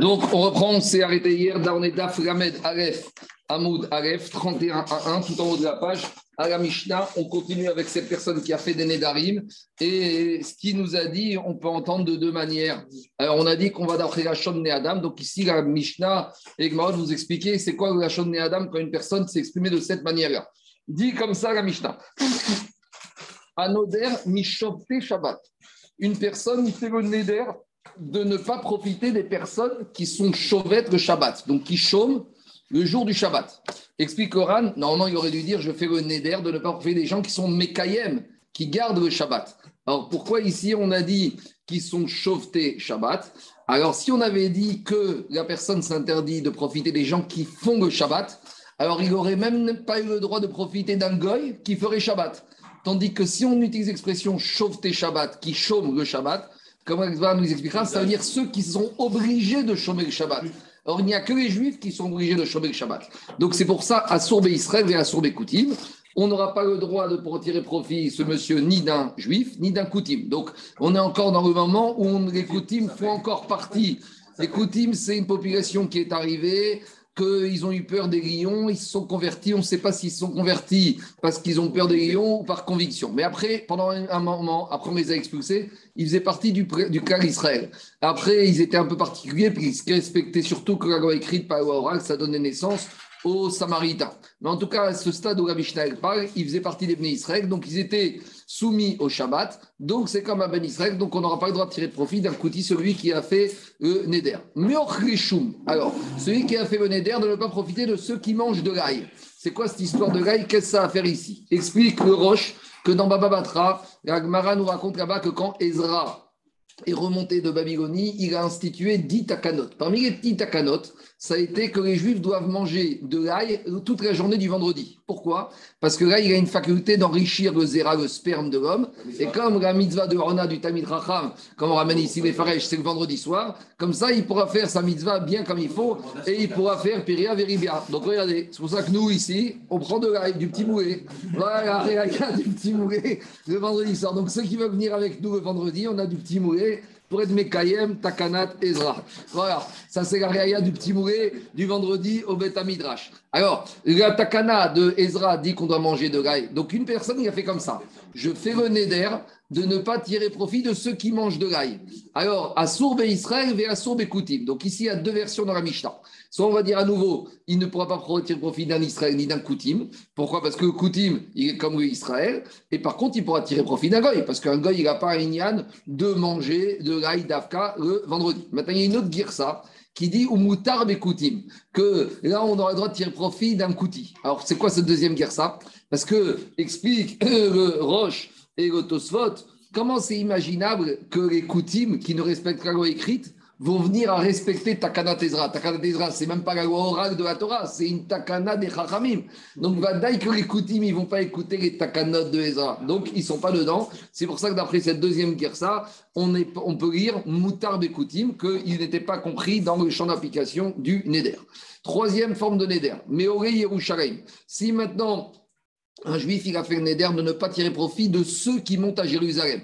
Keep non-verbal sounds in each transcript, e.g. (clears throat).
Donc, on reprend, on s'est arrêté hier, on est Daf Lamed Aleph, Hamoud Aleph, 31 à 1, tout en haut de la page. À la Mishnah, on continue avec cette personne qui a fait des Nédarim. Et ce qu'il nous a dit, on peut entendre de deux manières. Alors, on a dit qu'on va d'après la Shon Adam. Donc, ici, la Mishnah, et Gmarot vous expliquer c'est quoi la Shon Adam quand une personne s'est exprimée de cette manière-là. Dit comme ça la Mishnah. Anoder Mishopte Shabbat. Une personne fait le Neder de ne pas profiter des personnes qui sont chauvettes le Shabbat, donc qui chôment le jour du Shabbat. Explique Coran, normalement il aurait dû dire je fais le neder de ne pas profiter des gens qui sont Mekayem, qui gardent le Shabbat. Alors pourquoi ici on a dit qu'ils sont chauvetés Shabbat? Alors si on avait dit que la personne s'interdit de profiter des gens qui font le Shabbat, alors il n'aurait même pas eu le droit de profiter d'un goy qui ferait Shabbat. Tandis que si on utilise l'expression chauveté Shabbat, qui chôme le Shabbat, comme nous expliquera, ça veut dire ceux qui sont obligés de chômer le Shabbat. Or, il n'y a que les Juifs qui sont obligés de chômer le Shabbat. Donc, c'est pour ça, à Israël et à Koutim, on n'aura pas le droit de tirer profit, ce monsieur, ni d'un Juif, ni d'un Koutim. Donc, on est encore dans le moment où les Koutim font encore partie. Les Koutim, c'est une population qui est arrivée qu'ils ont eu peur des lions, ils se sont convertis. On ne sait pas s'ils se sont convertis parce qu'ils ont peur des lions ou par conviction. Mais après, pendant un moment, après on les a expulsés, ils faisaient partie du, du clan Israël. Après, ils étaient un peu particuliers, puis ils respectaient surtout que la loi écrite par oral, ça donnait naissance aux Samaritains. Mais en tout cas, à ce stade où la Mishnah parle, ils faisaient partie des Bnei Israël, donc ils étaient soumis au Shabbat. Donc c'est comme un Ben Israël, donc on n'aura pas le droit de tirer profit d'un kouti, celui qui a fait le Neder. Alors, celui qui a fait le Neder, de ne pas profiter de ceux qui mangent de l'ail. C'est quoi cette histoire de l'ail? Qu'est-ce que ça a à faire ici? Explique le Roche que dans Baba Batra, nous raconte là-bas que quand Ezra est remonté de Babylonie, il a institué 10 takanot. Parmi les 10 takanot, ça a été que les juifs doivent manger de l'ail toute la journée du vendredi. Pourquoi? Parce que là, il a une faculté d'enrichir le zéra, le sperme de l'homme. Et comme la mitzvah de Rona du Tamid Racham, comme on ramène ici les farèches, c'est le vendredi soir, comme ça, il pourra faire sa mitzvah bien comme il faut et il pourra faire Peria Veribia. Donc regardez, c'est pour ça que nous, ici, on prend de l'ail, du petit moulet. Voilà, du petit moulet le vendredi soir. Donc ceux qui veulent venir avec nous le vendredi, on a du petit moulet pour être Mekayem, Takanat, Ezra. Voilà, ça c'est la réaïa du petit mouret du vendredi au Beth Midrash. Alors, la Takana de Ezra dit qu'on doit manger de l'ail. Donc une personne, il a fait comme ça. Je fais le neder de ne pas tirer profit de ceux qui mangent de l'ail. Alors, à Sourbe Israël et à Sourbe Koutim. Donc ici, il y a deux versions dans la Mishnah. Soit on va dire à nouveau, il ne pourra pas tirer profit d'un Israël ni d'un Koutim. Pourquoi? Parce que le Koutim, il est comme Israël. Et par contre, il pourra tirer profit d'un Goy. Parce qu'un Goy, il n'a pas un Inyan de manger de l'ail d'Afka le vendredi. Maintenant, il y a une autre Girsa qui dit Umutar Koutim, que là, on aura le droit de tirer profit d'un Kouti. Alors, c'est quoi cette deuxième Girsa Parce que, explique le (laughs) Roche et le comment c'est imaginable que les Koutim, qui ne respectent la loi écrite, vont venir à respecter Takana Ezra. Takana Ezra, c'est même pas la loi orale de la Torah, c'est une Takana des Chachamim. Donc, Vadaï que les Koutim, ils vont pas écouter les Takanot de Ezra. Donc, ils sont pas dedans. C'est pour ça que d'après cette deuxième guerre, ça, on, peut lire Moutar Koutim, qu'il n'était pas compris dans le champ d'application du Neder. Troisième forme de Neder, Meoré Yerushalayim. Si maintenant un juif, il a fait le neder de ne pas tirer profit de ceux qui montent à Jérusalem.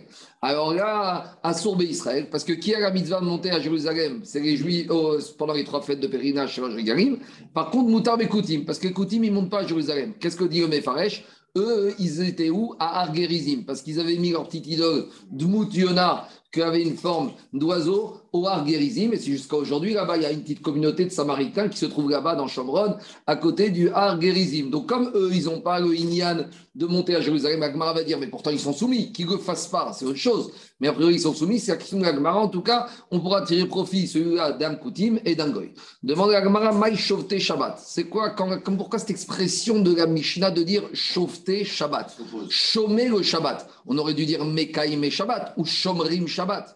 Alors là, à Sourbe Israël, parce que qui a la mitzvah de monter à Jérusalem C'est les juifs oh, pendant les trois fêtes de pèlerinage chez Garim. Par contre, Moutar Koutim, parce que Koutim, ils ne montent pas à Jérusalem. Qu'est-ce que dit le Mefaresh eux, ils étaient où? À Argerizim, parce qu'ils avaient mis leur petite idole Dmout Yonah, qui avait une forme d'oiseau, au Argerizim. Et c'est jusqu'à aujourd'hui, là-bas, il y a une petite communauté de Samaritains qui se trouve là-bas dans Chambron, à côté du Argerizim. Donc, comme eux, ils n'ont pas le Inyan de monter à Jérusalem, Agmara va dire, mais pourtant, ils sont soumis. Qu'ils le fassent pas, c'est autre chose. Mais a priori, ils sont soumis, c'est la question de l'Agmara. En tout cas, on pourra tirer profit, celui-là, d'un Koutim et d'un Goy. Demande à l'Agmara, Maï Shovte Shabbat. C'est quoi, quand, pourquoi cette expression de la Mishnah de dire Shovte Shabbat? Chomer le Shabbat. On aurait dû dire Mekaim Shabbat ou Shomrim Shabbat.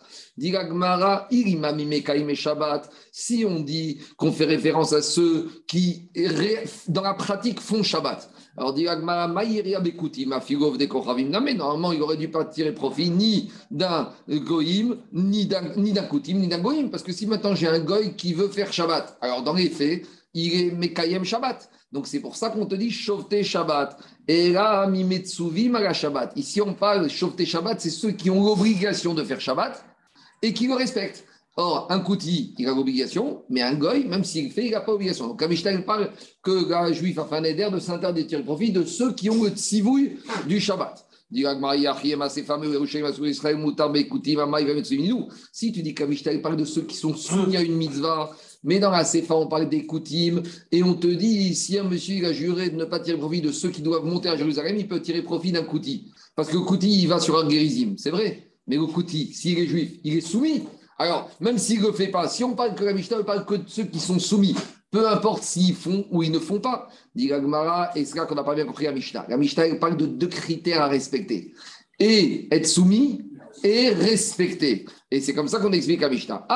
Si on dit qu'on fait référence à ceux qui, dans la pratique, font Shabbat. Alors, dit normalement, il aurait dû pas tirer profit ni d'un goïm, ni d'un koutim, ni d'un goïm. Parce que si maintenant j'ai un goï qui veut faire Shabbat, alors dans les faits, il est Mekayem Shabbat. Donc c'est pour ça qu'on te dit Shovte Shabbat. Et là, Mimetsuvim à Shabbat. Ici, on parle Shovte Shabbat, c'est ceux qui ont l'obligation de faire Shabbat et qui le respectent. Or, un Kouti, il a l'obligation, mais un Goy, même s'il le fait, il n'a pas l'obligation. Donc, Amishta, parle que un juif un éder de s'interdire de tirer profit de ceux qui ont le tsivouille du Shabbat. Si tu dis qu'Amishta parle de ceux qui sont soumis à une mitzvah, mais dans la Sefa, on parle des Koutim, et on te dit, si un monsieur a juré de ne pas tirer profit de ceux qui doivent monter à Jérusalem, il peut tirer profit d'un Kouti. Parce que le Kouti, il va sur un guérisime, c'est vrai. Mais le Kouti, s'il est juif, il est soumis. Alors, même s'il ne le fait pas, si on parle que la Mishnah ne parle que de ceux qui sont soumis, peu importe s'ils font ou ils ne font pas. Dit Gagmara, et c'est là qu'on n'a pas bien compris la Mishnah. La Mishnah parle de deux critères à respecter. Et être soumis et respecter. Et c'est comme ça qu'on explique la Mishnah.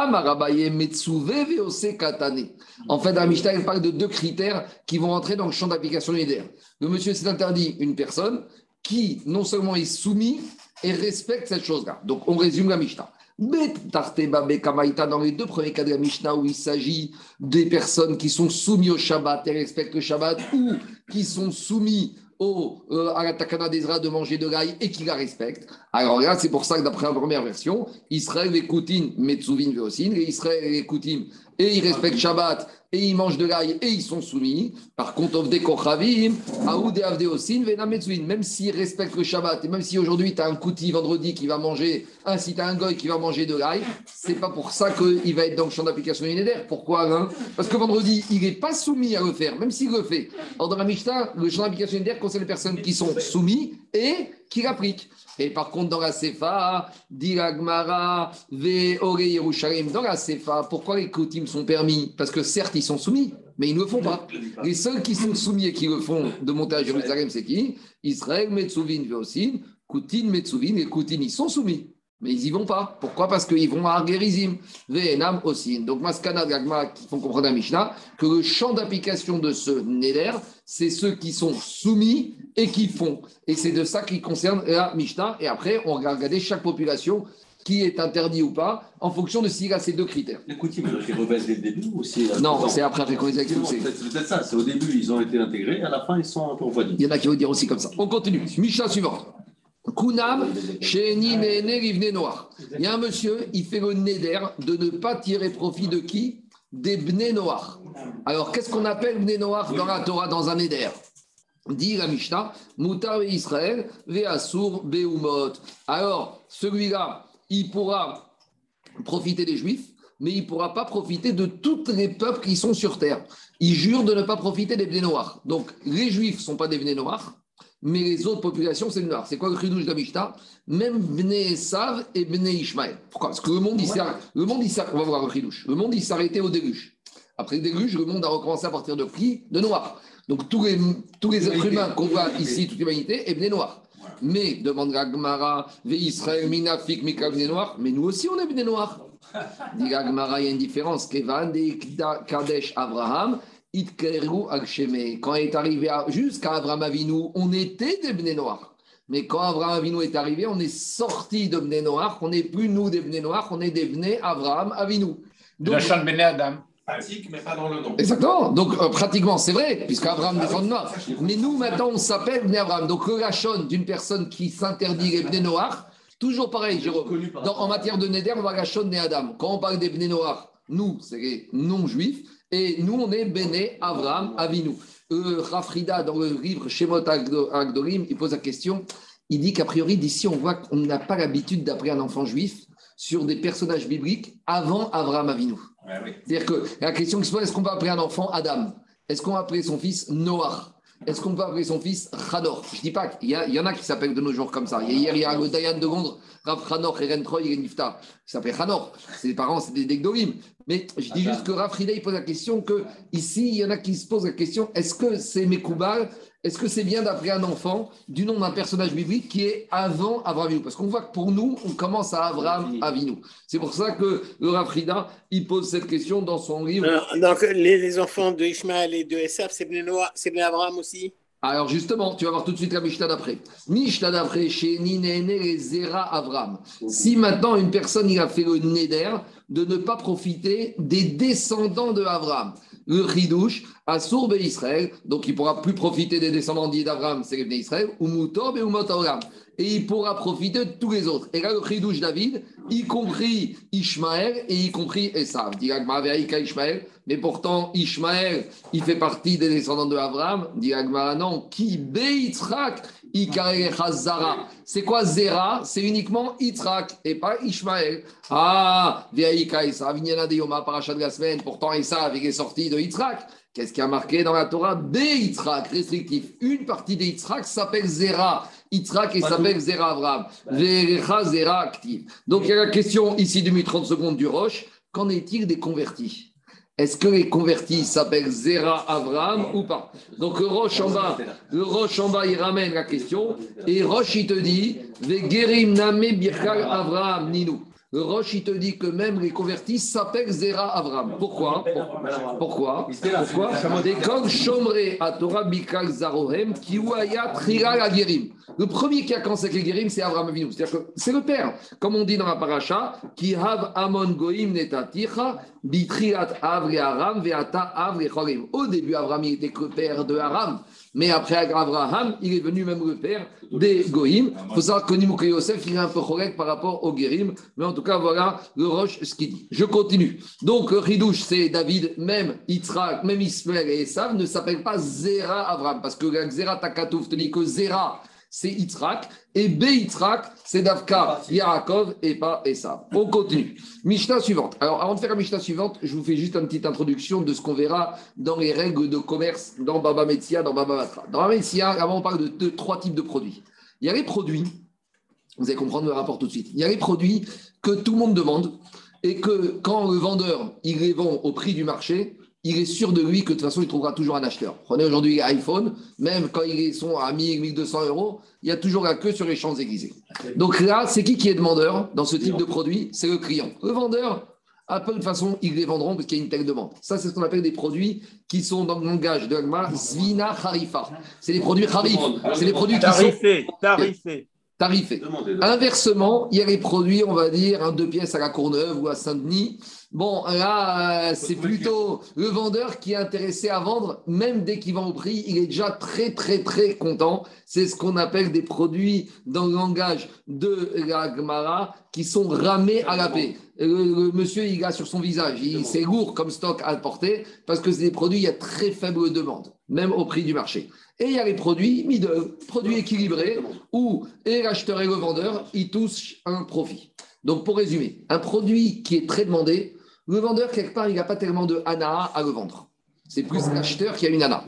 En fait, la Mishnah, parle de deux critères qui vont entrer dans le champ d'application unitaire. Le monsieur s'est interdit une personne qui non seulement est soumis et respecte cette chose-là. Donc, on résume la Mishnah. Dans les deux premiers cas de la Mishnah où il s'agit des personnes qui sont soumises au Shabbat et respectent le Shabbat ou qui sont soumis au, euh, à la takana d'Ezra de manger de l'ail et qui la respectent. Alors là, c'est pour ça que d'après la première version, Israël et Koutin, Metsuvin, Veosin, et Israël et Koutin, et ils respectent Shabbat et ils mangent de l'ail et ils sont soumis. Par contre, même s'ils respectent le Shabbat et même si aujourd'hui tu as un kouti vendredi qui va manger, ainsi tu as un goy qui va manger de l'ail, c'est pas pour ça qu'il va être dans le champ d'application unitaire. Pourquoi hein? Parce que vendredi, il n'est pas soumis à le faire, même s'il le fait. Or, dans la Mishnah, le champ d'application unitaire concerne les personnes qui sont soumises et qui l'appliquent. Et par contre, dans la Sefa, Diragmara, Ve Yerushalayim, dans la Sefa, pourquoi les Koutim sont permis? Parce que certes, ils sont soumis, mais ils ne le font pas. Les seuls qui sont soumis et qui le font de monter à Jérusalem, c'est qui? Israël, Metsuvin, Veosin, Koutin, Metsuvin, et Koutin, ils sont soumis. Mais ils n'y vont pas. Pourquoi? Parce qu'ils vont à Argerizim, Ve'enam aussi. Donc, Maskana Gagma qui font comprendre à Mishnah que le champ d'application de ce Neder, c'est ceux qui sont soumis et qui font. Et c'est de ça qui concerne la Mishnah. Et après, on va regarder chaque population qui est interdit ou pas, en fonction de s'il a ces deux critères. Les coutumes, ils rebaissent dès le début ou Non, c'est après, après qu'on les a expulsés. C'est peut-être ça, c'est au début, ils ont été intégrés, à la fin, ils sont un peu refroidis. Il y en a qui vont dire aussi comme ça. On continue. Mishnah suivante. Kunam, Rivne Noir. Il y a un monsieur, il fait le neder de ne pas tirer profit de qui? Des Bné Noir. Alors, qu'est-ce qu'on appelle Bné Noir dans la Torah, dans un neder Dit la Mishnah, Moutar Israël, Veasur Beumot. Alors, celui-là, il pourra profiter des Juifs, mais il ne pourra pas profiter de tous les peuples qui sont sur terre. Il jure de ne pas profiter des Bné Noirs. Donc, les Juifs ne sont pas des Bné Noirs mais les autres populations, c'est le noir. C'est quoi le chidouche de Même Bné Sav et Bné Ishmael. Pourquoi? Parce que le monde. Le monde, On va voir le. Le monde, il s'arrêtait au déluge. Après le déluge, le monde a recommencé à partir de qui De noir. Donc tous les, tous les êtres humains qu'on voit ici, toute l'humanité, est Bné Noir. Mais, demande Gagmara, Ve Israël, Minafik, Mika, Bné Noir. Mais nous aussi, on est Bné Noir. (laughs) Dit Gagmara, il y a une différence. Kevan, Kadesh, Abraham. Quand il est arrivé jusqu'à Abraham Avinu, on était des Bnei Noirs. Mais quand Abraham Avinu est arrivé, on est sorti de Bnei Noirs. On n'est plus nous des Bnei Noirs, on est des Bnei Abraham Avinu. Donc, Adam. Pratique, mais pas dans le nom. Exactement. Donc, euh, pratiquement, c'est vrai, puisque Abraham ah, défend noir. Mais nous, maintenant, on s'appelle Bnei Abraham. Donc, le Lachon d'une personne qui s'interdit les Bnei Noirs, toujours pareil, Jérôme. en matière de Neder, on va Lachon Bnei Adam. Quand on parle des Bnei Noirs, nous, c'est les non-juifs. Et nous, on est Béné, Avram, Avinu. Euh, Rafrida, dans le livre Shemot Agdorim, il pose la question. Il dit qu'a priori, d'ici, on voit qu'on n'a pas l'habitude d'appeler un enfant juif sur des personnages bibliques avant Avram Avinu. C'est-à-dire que la question qui se pose, est-ce qu'on va appeler un enfant Adam? Est-ce qu'on va appeler son fils Noah? Est-ce qu'on peut appeler son fils Khador? Je ne dis pas qu'il y, y, en a qui s'appellent de nos jours comme ça. Hier, il y a le Dayan de Londres, Rav Khanor et Rentroy et Nifta, qui s'appelle Khanor. Ses parents, c'est des Degdolim. Mais je dis juste que Rav Frida, il pose la question que ici, il y en a qui se posent la question est-ce que c'est Mekoubal est-ce que c'est bien d'appeler un enfant du nom d'un personnage biblique qui est avant Abraham Avinu? Parce qu'on voit que pour nous, on commence à Abraham Avinu. C'est pour ça que le Rafrida, il pose cette question dans son livre. donc, les, enfants de Ishmael et de Esaf, c'est bien Abraham aussi? Alors justement, tu vas voir tout de suite la Mishnah d'après. Mishnah d'après, chez Ninene Zera Avram. Si maintenant une personne il a fait le neder de ne pas profiter des descendants de Avram, le Ridouche, à Sourbe Israël, donc il pourra plus profiter des descendants d'Abraham, c'est les Israël, ou Moutob et Abraham. et il pourra profiter de tous les autres. Et là, le Khidouche David, y compris Ishmaël et y compris Esav. Dit Ishmaël, mais pourtant Ishmaël, il fait partie des descendants de Abraham. Dit non, qui Beitzrak. C'est quoi Zera? C'est uniquement Yitzhak et pas Ishmaël. Ah, Veaïka Esav, Vinyana de Yoma, de la semaine. Pourtant, Esav, il est sorti de Yitzhak. Qu'est-ce qui a marqué dans la Torah? Beitzrak, restrictif. Une partie des Yitzhak s'appelle Zera. Yitzhak et s'appelle Zera Avram. Zera actif. Donc il y a la question ici, demi 30 secondes du Roche. Qu'en est-il des convertis? Est-ce que les convertis s'appellent Zera Avram ou pas? Donc le Roche en bas, le Roche en bas, il ramène la question. Et Roche, il te dit Gerim Name Birkal Avram Ninou. Le Roche, il te dit que même les convertis s'appellent Zera Avram. Pourquoi? Pourquoi? Pourquoi? Comme Shomre à Torah Bikal Zarohem, Kiwaya Trira Gerim. Le premier qui a commencé avec les Gerim, c'est Avram Avinu. C'est-à-dire que c'est le père. Comme on dit dans la paracha, Ki Hav Amon Goim Netaticha, Bitriat Avre Aram, Veata Avre Chorim. Au début, Avram, il était que père de Aram. Mais après Abraham, il est venu même le père des Goïm. Il faut savoir que Nimouké Yosef, il est un peu correct par rapport aux Guérim. Mais en tout cas, voilà le Roche, ce qu'il dit. Je continue. Donc, Ridouche, c'est David, même Yitzhak, même Ismaël et Esav ne s'appellent pas Zera Abraham. Parce que Zera Takatouf te dit que Zera, c'est Yitzhak, et Be-Yitzhak, c'est Davka, Yarakov, et pas Essa. On continue. Mishnah suivante. Alors, avant de faire la Mishnah suivante, je vous fais juste une petite introduction de ce qu'on verra dans les règles de commerce dans Baba Metsia, dans Baba Matra. Dans Baba Metsia, avant, on parle de, trois types de produits. Il y a les produits, vous allez comprendre le rapport tout de suite. Il y a les produits que tout le monde demande, et que quand le vendeur, il les vend au prix du marché, il est sûr de lui que de toute façon, il trouvera toujours un acheteur. Prenez aujourd'hui iPhone, même quand ils sont à 1000, 1200 euros, il y a toujours la queue sur les Champs-Élysées. Donc là, c'est qui qui est demandeur dans ce type de produit? C'est le client. Le vendeur, à peu de façon, ils les vendront parce qu'il y a une telle demande. Ça, c'est ce qu'on appelle des produits qui sont dans le langage de l'agma Zvina Harifa. C'est des produits Harif. C'est des produits qui tarifés, sont... Tarifés. Tarifés. Inversement, il y a les produits, on va dire, un deux pièces à la Courneuve ou à Saint-Denis Bon, là, euh, c'est plutôt le vendeur qui est intéressé à vendre, même dès qu'il vend au prix, il est déjà très, très, très content. C'est ce qu'on appelle des produits dans le langage de la Gemara qui sont ramés à la paix. Le, monsieur, il a sur son visage, c'est lourd comme stock à porter parce que c'est des produits, il y a très faible demande, même au prix du marché. Et il y a les produits middle, produits équilibrés, où et l'acheteur et le vendeur, ils touchent un profit. Donc, pour résumer, un produit qui est très demandé, le vendeur, quelque part, il n'a pas tellement de ana à le vendre. C'est plus l'acheteur qui a une ana.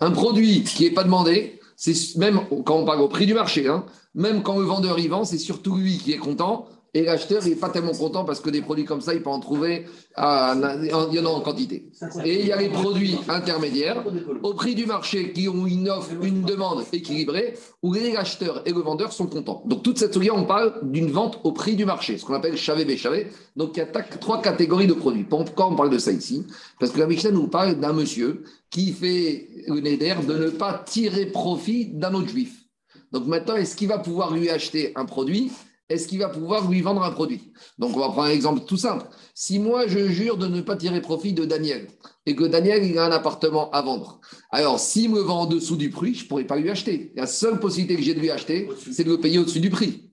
Un produit qui n'est pas demandé, c'est même quand on parle au prix du marché, hein, même quand le vendeur y vend, c'est surtout lui qui est content et l'acheteur n'est pas tellement content parce que des produits comme ça, il peut en trouver, il en quantité. Et il y a les produits intermédiaires au prix du marché qui ont une offre, une demande équilibrée, où les acheteurs et le vendeur sont contents. Donc toute cette série, on parle d'une vente au prix du marché, ce qu'on appelle chavé béchavé. Donc il y a trois catégories de produits. Pourquoi on parle de ça ici? Parce que la Mishnah nous parle d'un monsieur qui fait le néder de ne pas tirer profit d'un autre juif. Donc maintenant, est-ce qu'il va pouvoir lui acheter un produit? Est-ce qu'il va pouvoir lui vendre un produit? Donc, on va prendre un exemple tout simple. Si moi, je jure de ne pas tirer profit de Daniel et que Daniel, il a un appartement à vendre, alors s'il me vend en dessous du prix, je ne pourrais pas lui acheter. La seule possibilité que j'ai de lui acheter, c'est de le payer au-dessus du prix.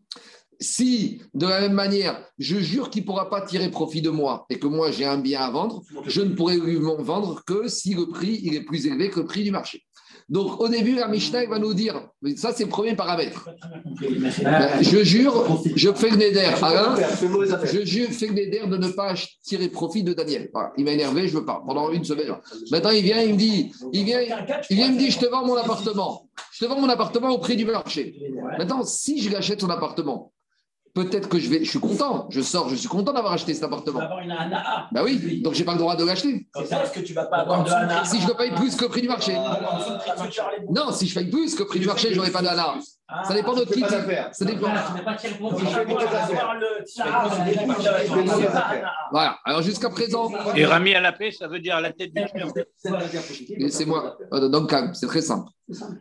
Si, de la même manière, je jure qu'il ne pourra pas tirer profit de moi et que moi, j'ai un bien à vendre, je ne pourrai lui vendre que si le prix il est plus élevé que le prix du marché. Donc, au début, la Mishnah va nous dire, ça c'est le premier paramètre. Je jure, je fais le néder. Alain, je jure, fais le néder de ne pas tirer profit de Daniel. Il m'a énervé, je ne veux pas, pendant une semaine. Maintenant, il vient, il me dit, il vient, il vient, me dit, je te vends mon appartement. Je te vends mon appartement au prix du marché. Maintenant, si je l'achète son appartement, peut-être que je vais, je suis content, je sors, je suis content d'avoir acheté cet appartement. Tu vas avoir une ANA. Bah oui, donc j'ai pas le droit de l'acheter. Est-ce que tu vas pas avoir de ANA Si je ne paye plus que le prix du marché. Non, si je paye plus que le prix du marché, je n'aurai pas d'ANA. ça dépend de qui. Ça dépend. Voilà. Alors jusqu'à présent. Et Rami à la paix, ça veut dire à la tête du C'est moi. Donc c'est très simple.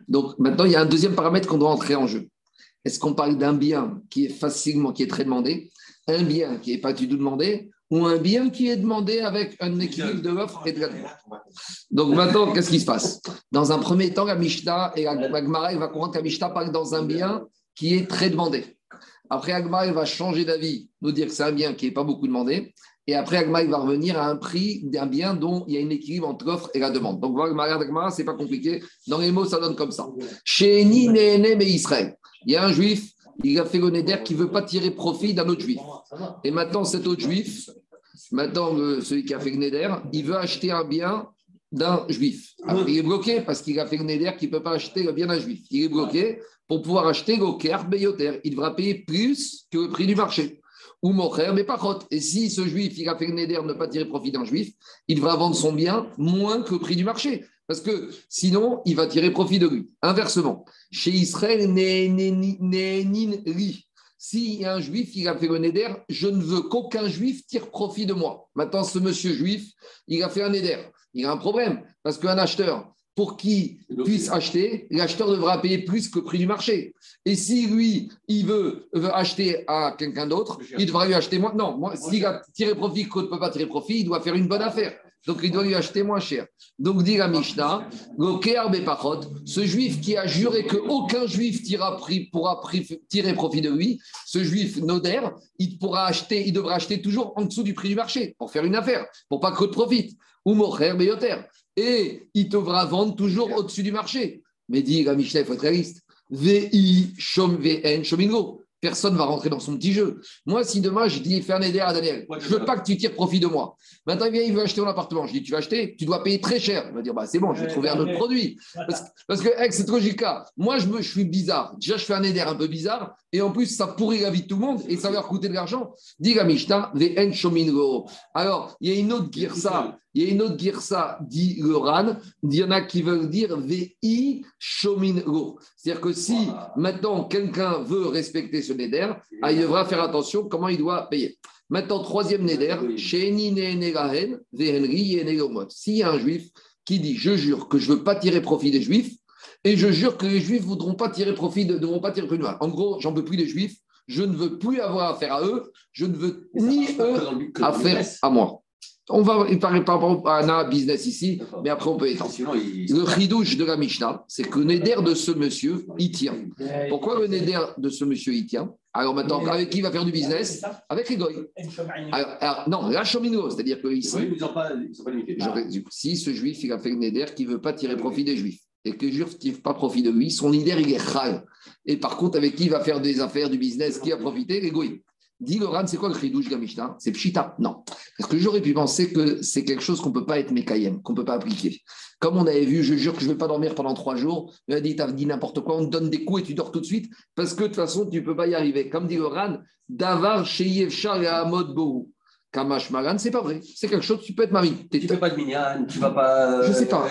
Donc maintenant, il y a un deuxième paramètre qu'on doit entrer en jeu. Est-ce qu'on parle d'un bien qui est facilement, qui est très demandé, un bien qui n'est pas du tout demandé, ou un bien qui est demandé avec un équilibre de l'offre et de la demande? Donc maintenant, qu'est-ce qui se passe? Dans un premier temps, la Mishnah et la, Gemara va comprendre que la Mishnah parle dans un bien qui est très demandé. Après, Agma, va changer d'avis, nous dire que c'est un bien qui n'est pas beaucoup demandé. Et après, Agma, va revenir à un prix d'un bien dont il y a un équilibre entre l'offre et la demande. Donc, Agma, ce n'est pas compliqué. Dans les mots, ça donne comme ça. Chez Ni, mais Israël. Il y a un juif, il a fait le Neder qui ne veut pas tirer profit d'un autre juif. Et maintenant, cet autre juif, maintenant, celui qui a fait le Neder, il veut acheter un bien d'un juif. il est bloqué parce qu'il a fait le Neder qui ne peut pas acheter le bien d'un juif. Il est bloqué pour pouvoir acheter le Ker Beyoter. Il devra payer plus que le prix du marché. Ou Mocher, mais pas Chot. Et si ce juif, il a fait le Neder ne pas tirer profit d'un juif, il devra vendre son bien moins que le prix du marché. Parce que sinon, il va tirer profit de lui. Inversement, chez Israël, s'il y a un juif qui a fait le Neder, je ne veux qu'aucun juif tire profit de moi. Maintenant, ce monsieur juif, il a fait un Neder. Il a un problème. Parce qu'un acheteur, pour qu'il puisse acheter, l'acheteur devra payer plus que le prix du marché. Et si lui, il veut, acheter à quelqu'un d'autre, il devra lui acheter moins. Non, s'il a tiré profit, qu'on ne peut pas tirer profit, il doit faire une bonne affaire. Donc il doit lui acheter moins cher. Donc dit la Mishnah, ce juif qui a juré qu'aucun juif pourra tirer profit de lui, ce juif noder, il pourra acheter, il devra acheter toujours en dessous du prix du marché pour faire une affaire, pour pas que de profite. Ou mocher beyoter. Et il devra vendre toujours au-dessus du marché. Mais dit la Mishnah, il faut être réaliste. VI shom VN shomingo personne ne va rentrer dans son petit jeu. Moi, si demain, je dis fais un aider à Daniel, je ne veux pas que tu tires profit de moi. Maintenant, il vient, il veut acheter un appartement. Je dis tu vas acheter, tu dois payer très cher. Il va dire bah, c'est bon, je vais trouver un autre produit. Parce, que, avec cette logique-là, moi, je, me, je suis bizarre. Déjà, je fais un aider un peu bizarre. Et en plus, ça pourrit la vie de tout le monde et ça va leur coûter de l'argent. Dis la Mishnah, Alors, il y a une autre girsa. Il y a une autre girsa, dit le Ran. Il y en a qui veulent dire VI Shomingo. C'est-à-dire que si maintenant quelqu'un veut respecter ce Neder, ah, il devra faire attention comment il doit payer. Maintenant, troisième Neder, S'il y a un juif qui dit Je jure que je ne veux pas tirer profit des juifs, et je jure que les juifs ne voudront pas tirer profit, de, ne voudront pas tirer profit de moi. En gros, j'en veux plus des juifs, je ne veux plus avoir affaire à eux, je ne veux ni eux affaire à moi. On va parler par rapport à un business ici, mais après on peut étendre. Le chidouche de la Mishnah, c'est que le neder de ce monsieur, il tient. Pourquoi le neder de ce monsieur, il tient? Alors maintenant, avec qui il va faire du business? Avec les goy. Alors, non, la chemino, c'est-à-dire que ici, si ce juif, il a fait le neder qui ne veut pas tirer profit des juifs, et que les juifs ne tirent pas profit de lui, son neder, il est chal. Et par contre, avec qui il va faire des affaires, du business, qui a profité? Les goy. Dit Loran, c'est quoi le chidouche Gamishna C'est pshita Non. Parce que j'aurais pu penser que c'est quelque chose qu'on ne peut pas être mékayem, qu'on ne peut pas appliquer. Comme on avait vu, je jure que je ne vais pas dormir pendant trois jours. Il a dit, tu dit n'importe quoi, on te donne des coups et tu dors tout de suite, parce que de toute façon, tu ne peux pas y arriver. Comme dit Loran, Davar Sheyev et Amod Bohu. Kamash Maran, c'est pas vrai. C'est quelque chose, tu peux être marié. Tu ne fais pas de minyan, tu vas pas. Je sais pas.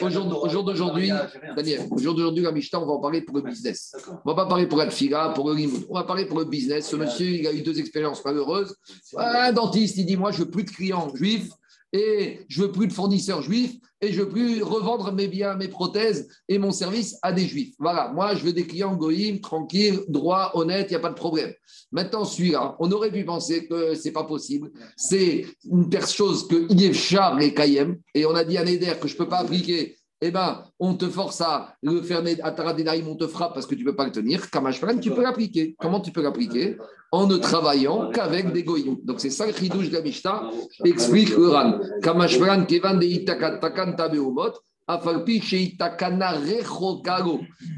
au jour d'aujourd'hui, Daniel, au jour d'aujourd'hui, la Mishnah, on va en parler pour le business. On va pas parler pour la figa, pour le limoud. On va parler pour le business. Ce monsieur, il a eu deux expériences malheureuses. Un dentiste, il dit Moi, je veux plus de clients juifs et je veux plus de fournisseurs juifs et je veux plus revendre mes biens, mes prothèses et mon service à des juifs. Voilà, moi je veux des clients goïm, tranquilles, droits, honnêtes, il n'y a pas de problème. Maintenant, celui-là, on aurait pu penser que c'est pas possible. C'est une chose que Yevchar et Kayem, et on a dit à Neder que je ne peux pas appliquer eh ben, on te force à le faire à Taradenaïm, on te frappe parce que tu ne peux pas le tenir. Kamashparan, tu peux l'appliquer. Comment tu peux l'appliquer? En ne travaillant qu'avec des goyim. Donc, c'est ça le chidouche de la Mishnah, explique Uran. Kevan de Itakakan Tabeumot,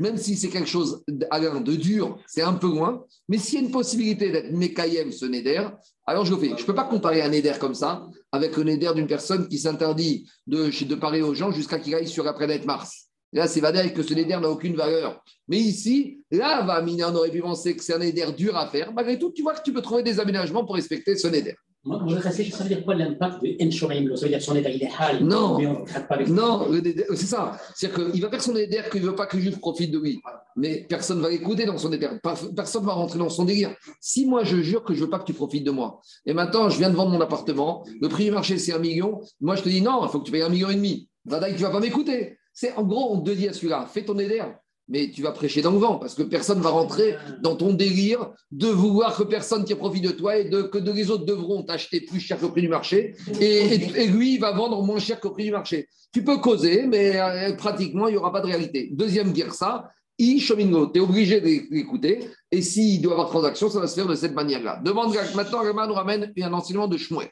même si c'est quelque chose de dur, c'est un peu loin, mais s'il y a une possibilité d'être Mekayem, ce Neder, alors je le fais. Je ne peux pas comparer un Neder comme ça avec le Neder d'une personne qui s'interdit de, parler aux gens jusqu'à qu'il aille sur la planète Mars. là, c'est vrai que ce Neder n'a aucune valeur. Mais ici, là, va, on aurait pu penser que c'est un Neder dur à faire. Malgré tout, tu vois que tu peux trouver des aménagements pour respecter ce Neder. Moi, je ça veut dire quoi l'impact de Enshorim Ça veut dire son éder, il est hal, non, mais on ne traite pas avec Non, c'est ça. C'est-à-dire qu'il va faire son éder qu'il ne veut pas que le juif profite de lui. Mais personne ne va l'écouter dans son éder. Personne ne va rentrer dans son délire. Si moi, je jure que je ne veux pas que tu profites de moi, et maintenant, je viens de vendre mon appartement, le prix du marché, c'est un million, moi, je te dis non, il faut que tu payes un million et demi. Vadaï, tu ne vas pas m'écouter. C'est En gros, on te dit à celui-là, fais ton éder mais tu vas prêcher dans le vent parce que personne ne va rentrer dans ton délire de vouloir que personne tire profit de toi et de, que les autres devront t'acheter plus cher que le prix du marché et, lui, il va vendre moins cher que le prix du marché. Tu peux causer, mais euh, pratiquement, il n'y aura pas de réalité. Deuxième ça I Shomingo, tu es obligé d'écouter. Et s'il doit avoir transaction, ça va se faire de cette manière-là. Demande maintenant, Rama nous ramène un enseignement de Shmuel.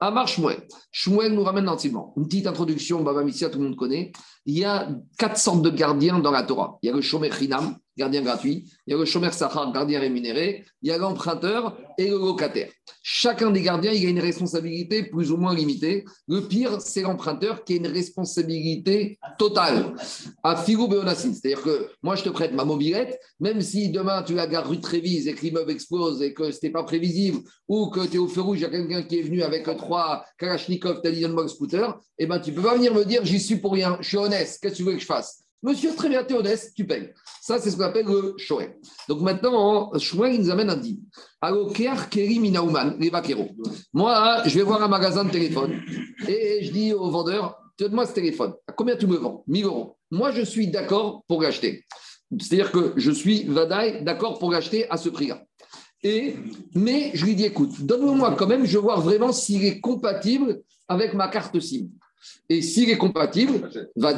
Amar Shmuel. Shmuel nous ramène l'enseignement. Une petite introduction, Baba Missia, tout le monde connaît. Il y a quatre sortes de gardiens dans la Torah. Il y a le Shomer Chinam, gardien gratuit. Il y a le Shomer Sachar, gardien rémunéré. Il y a l'emprunteur et le locataire. Chacun des gardiens, il a une responsabilité plus ou moins limitée. Le pire, c'est l'emprunteur qui a une responsabilité totale. À Figo Beonassin. C'est-à-dire que moi, je te prête ma mobilette, même si demain tu la gares rue Trévise et que l'immeuble explose et que ce n'était pas prévisible, ou que tu es au feu rouge, il y a quelqu'un qui est venu avec trois Kalachnikov, dit donne-moi scooter, eh ben, tu peux pas venir me dire j'y suis pour rien, je suis honnête, qu'est-ce que tu veux que je fasse? Monsieur, très bien, tu es honnête, tu payes. Ça, c'est ce qu'on appelle le shoel. Donc maintenant, shoel, il nous amène un dîme. Alors, Keri Minauman, les vaqueros. Moi, je vais voir un magasin de téléphone et je dis au vendeur, donne-moi ce téléphone. À combien tu me vends? 1000 euros. Moi, je suis d'accord pour l'acheter. C'est-à-dire que je suis d'accord pour l'acheter à ce prix-là. Et, mais je lui dis, écoute, donne-moi quand même, je veux voir vraiment s'il est compatible avec ma carte SIM. Et s'il est compatible, va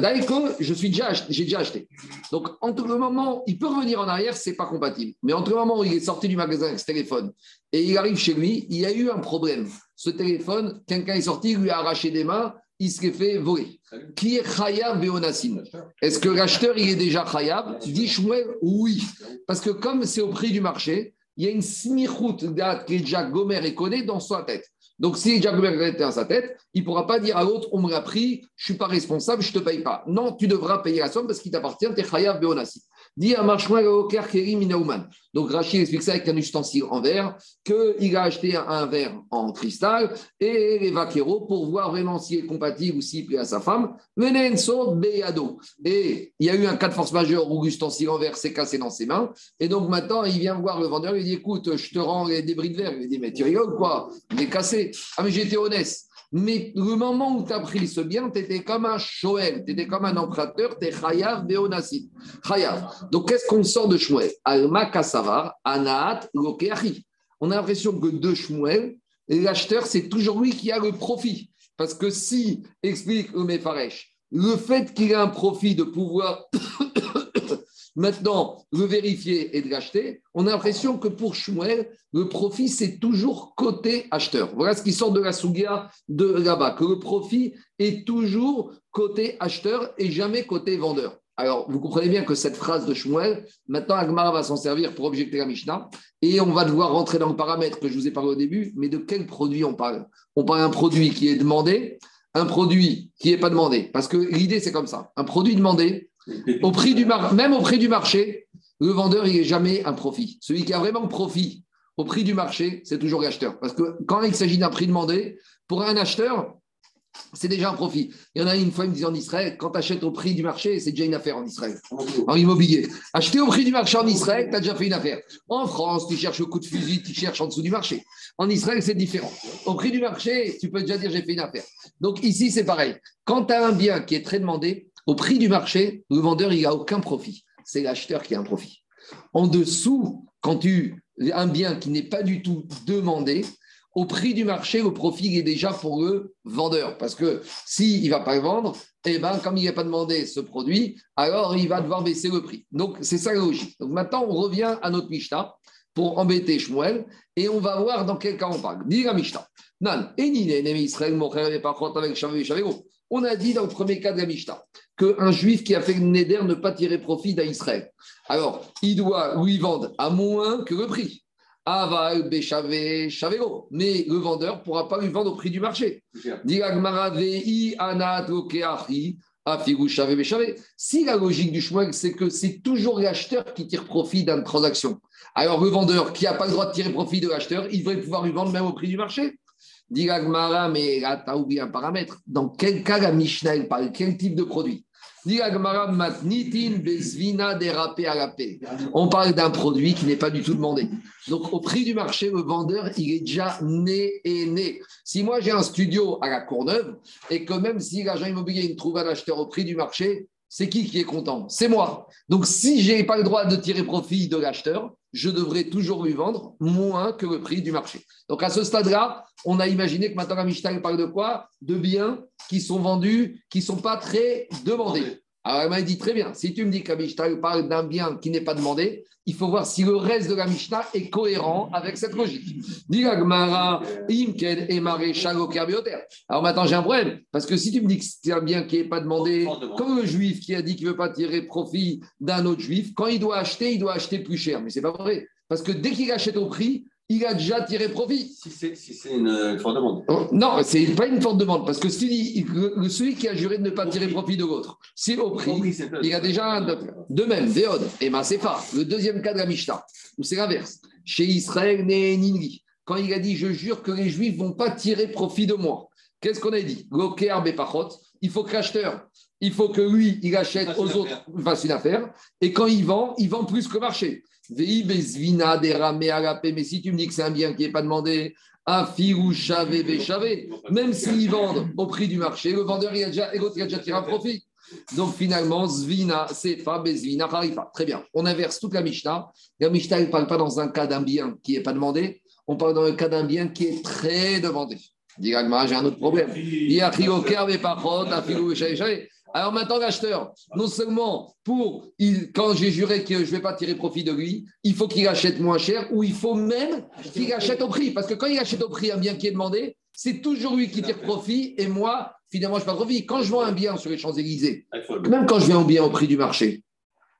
je suis déjà j'ai déjà acheté. Donc, entre le moment, il peut revenir en arrière, c'est pas compatible. Mais entre le moment où il est sorti du magasin avec ce téléphone et il arrive chez lui, il y a eu un problème. Ce téléphone, quelqu'un est sorti, il lui a arraché des mains, il s'est fait voler. Qui est Khayab Beonassin Est-ce que l'acheteur, il est déjà Khayab Dit oui. Parce que comme c'est au prix du marché, il y a une smichout qui est déjà Gomer et connaît dans sa tête. Donc, si Jacques était dans sa tête, il ne pourra pas dire à l'autre on me l'a pris, je ne suis pas responsable, je ne te paye pas. Non, tu devras payer la somme parce qu'il t'appartient, tu es Beonassi. Dit à Donc Rachid explique ça avec un ustensile en verre, qu'il a acheté un verre en cristal et les vaqueros pour voir vraiment s'il est compatible ou s'il plaît à sa femme. Et il y a eu un cas de force majeure où l'ustensile en verre s'est cassé dans ses mains. Et donc maintenant, il vient voir le vendeur, il dit écoute, je te rends les débris de verre. Il dit mais tu rigoles quoi? Il est cassé. Ah mais j'étais honnête. Mais le moment où tu as pris ce bien, tu étais comme un shoel, tu étais comme un emprunteur, tu es chayav beonasid. Chayav. Donc qu'est-ce qu'on sort de Shmuel? Alma kasavar, anaat lokeachi. On a l'impression que de Shmuel, l'acheteur, c'est toujours lui qui a le profit. Parce que si, explique Mefaresh, le fait qu'il ait un profit de pouvoir (coughs) Maintenant, le vérifier et de l'acheter, on a l'impression que pour Shmuel, le profit, c'est toujours côté acheteur. Voilà ce qui sort de la Sougia de là-bas, que le profit est toujours côté acheteur et jamais côté vendeur. Alors, vous comprenez bien que cette phrase de Shmuel, maintenant, Agmara va s'en servir pour objecter la Mishnah et on va devoir rentrer dans le paramètre que je vous ai parlé au début, mais de quel produit on parle? On parle d'un produit qui est demandé, un produit qui n'est pas demandé. Parce que l'idée, c'est comme ça. Un produit demandé, au prix du même au prix du marché, le vendeur, il n'est jamais un profit. Celui qui a vraiment profit au prix du marché, c'est toujours l'acheteur. Parce que quand il s'agit d'un prix demandé, pour un acheteur, c'est déjà un profit. Il y en a une fois, il me disait en Israël, quand tu achètes au prix du marché, c'est déjà une affaire en Israël, en immobilier. Acheter au prix du marché en Israël, tu as déjà fait une affaire. En France, tu cherches le coup de fusil, tu cherches en dessous du marché. En Israël, c'est différent. Au prix du marché, tu peux déjà dire j'ai fait une affaire. Donc ici, c'est pareil. Quand tu as un bien qui est très demandé, au prix du marché, le vendeur, il n'a aucun profit. C'est l'acheteur qui a un profit. En dessous, quand tu as un bien qui n'est pas du tout demandé, au prix du marché, le profit est déjà pour le vendeur. Parce que s'il ne va pas le vendre, eh ben, comme il n'est pas demandé ce produit, alors il va devoir baisser le prix. Donc, c'est ça la logique. Donc, maintenant, on revient à notre Mishnah pour embêter Shmuel et on va voir dans quel cas on parle. Dis la Mishnah. Nan, Israël, on a dit dans le premier cas de la Mishnah qu'un juif qui a fait le neder ne pas tirer profit d'Israël. Alors, il doit lui vendre à moins que le prix. Aval, Béchavé, Chavero. Mais le vendeur ne pourra pas lui vendre au prix du marché. Si la logique du chemin, c'est que c'est toujours l'acheteur qui tire profit d'une transaction, alors le vendeur qui n'a pas le droit de tirer profit de l'acheteur, il devrait pouvoir lui vendre même au prix du marché. Dit mais là, tu as oublié un paramètre. Dans quel cas la Mishnah, parle Quel type de produit? On parle d'un produit qui n'est pas du tout demandé. Donc, au prix du marché, le vendeur, il est déjà né et né. Si moi, j'ai un studio à la Courneuve et que même si l'agent immobilier trouve un acheteur au prix du marché, c'est qui qui est content? C'est moi. Donc, si je n'ai pas le droit de tirer profit de l'acheteur, je devrais toujours lui vendre moins que le prix du marché. Donc, à ce stade-là, on a imaginé que maintenant, la parle de quoi? De biens qui sont vendus, qui ne sont pas très demandés. Alors, elle m'a dit très bien, si tu me dis que la Mishnah parle d'un bien qui n'est pas demandé, il faut voir si le reste de la Mishnah est cohérent avec cette logique. Alors maintenant, j'ai un problème, parce que si tu me dis que c'est un bien qui n'est pas demandé, comme le juif qui a dit qu'il ne veut pas tirer profit d'un autre juif, quand il doit acheter, il doit acheter plus cher. Mais ce n'est pas vrai. Parce que dès qu'il achète au prix, il a déjà tiré profit. Si c'est si c'est une, forte demande. Oh, Non, c'est pas une forte demande, parce que celui qui a juré de ne pas tirer profit de l'autre, si au prix, c'est il a déjà un autre. De même, Véod et Masefa, le deuxième cas de la Mishnah, où c'est l'inverse. Chez Israël, né quand il a dit Je jure que les Juifs ne vont pas tirer profit de moi, qu'est-ce qu'on a dit? Il faut que l'acheteur, il faut que lui, il achète aux autres, fasse une affaire, et quand il vend, il vend plus que marché. Mais si tu me dis que c'est un bien qui n'est pas demandé, même s'ils vendent au prix du marché, le vendeur, il a déjà, il a déjà tiré un profit. Donc finalement, Zvina, Sefa, Bezvina, Harifa. Très bien. On inverse toute la Mishnah. La Mishnah ne parle pas dans un cas d'un bien qui n'est pas demandé. On parle dans le cas d'un bien qui est très demandé. Agmara, j'ai un autre problème. Alors maintenant, l'acheteur, non seulement pour, il, quand j'ai juré que je ne vais pas tirer profit de lui, il faut qu'il achète moins cher ou il faut même qu'il achète au prix. Parce que quand il achète au prix un bien qui est demandé, c'est toujours lui qui tire profit et moi, finalement, je n'ai pas de profit. Quand je vends un bien sur les Champs-Élysées, Ah, même quand je viens au bien au prix du marché,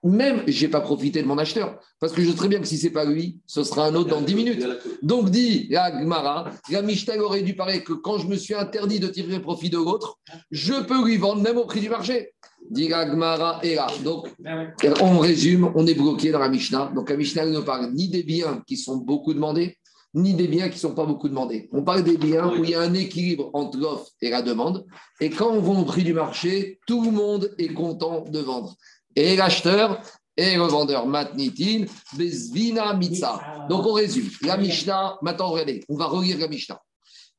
même je n'ai pas profité de mon acheteur. Parce que je sais très bien que si ce n'est pas lui, ce sera un autre dans 10 minutes. Donc, dit la Gemara, la Mishnah aurait dû parler que quand je me suis interdit de tirer profit de l'autre, je peux lui vendre même au prix du marché. Dit la Gemara et là. Donc, on résume, on est bloqué dans la Mishnah. Donc, la Mishnah ne parle ni des biens qui sont beaucoup demandés, ni des biens qui ne sont pas beaucoup demandés. On parle des biens où il y a un équilibre entre l'offre et la demande. Et quand on vend au prix du marché, tout le monde est content de vendre. Et l'acheteur et le vendeur. Matnitin, Bezvina, Mitza. Donc on résume. La Mishnah, maintenant regardez, on va relire la Mishnah.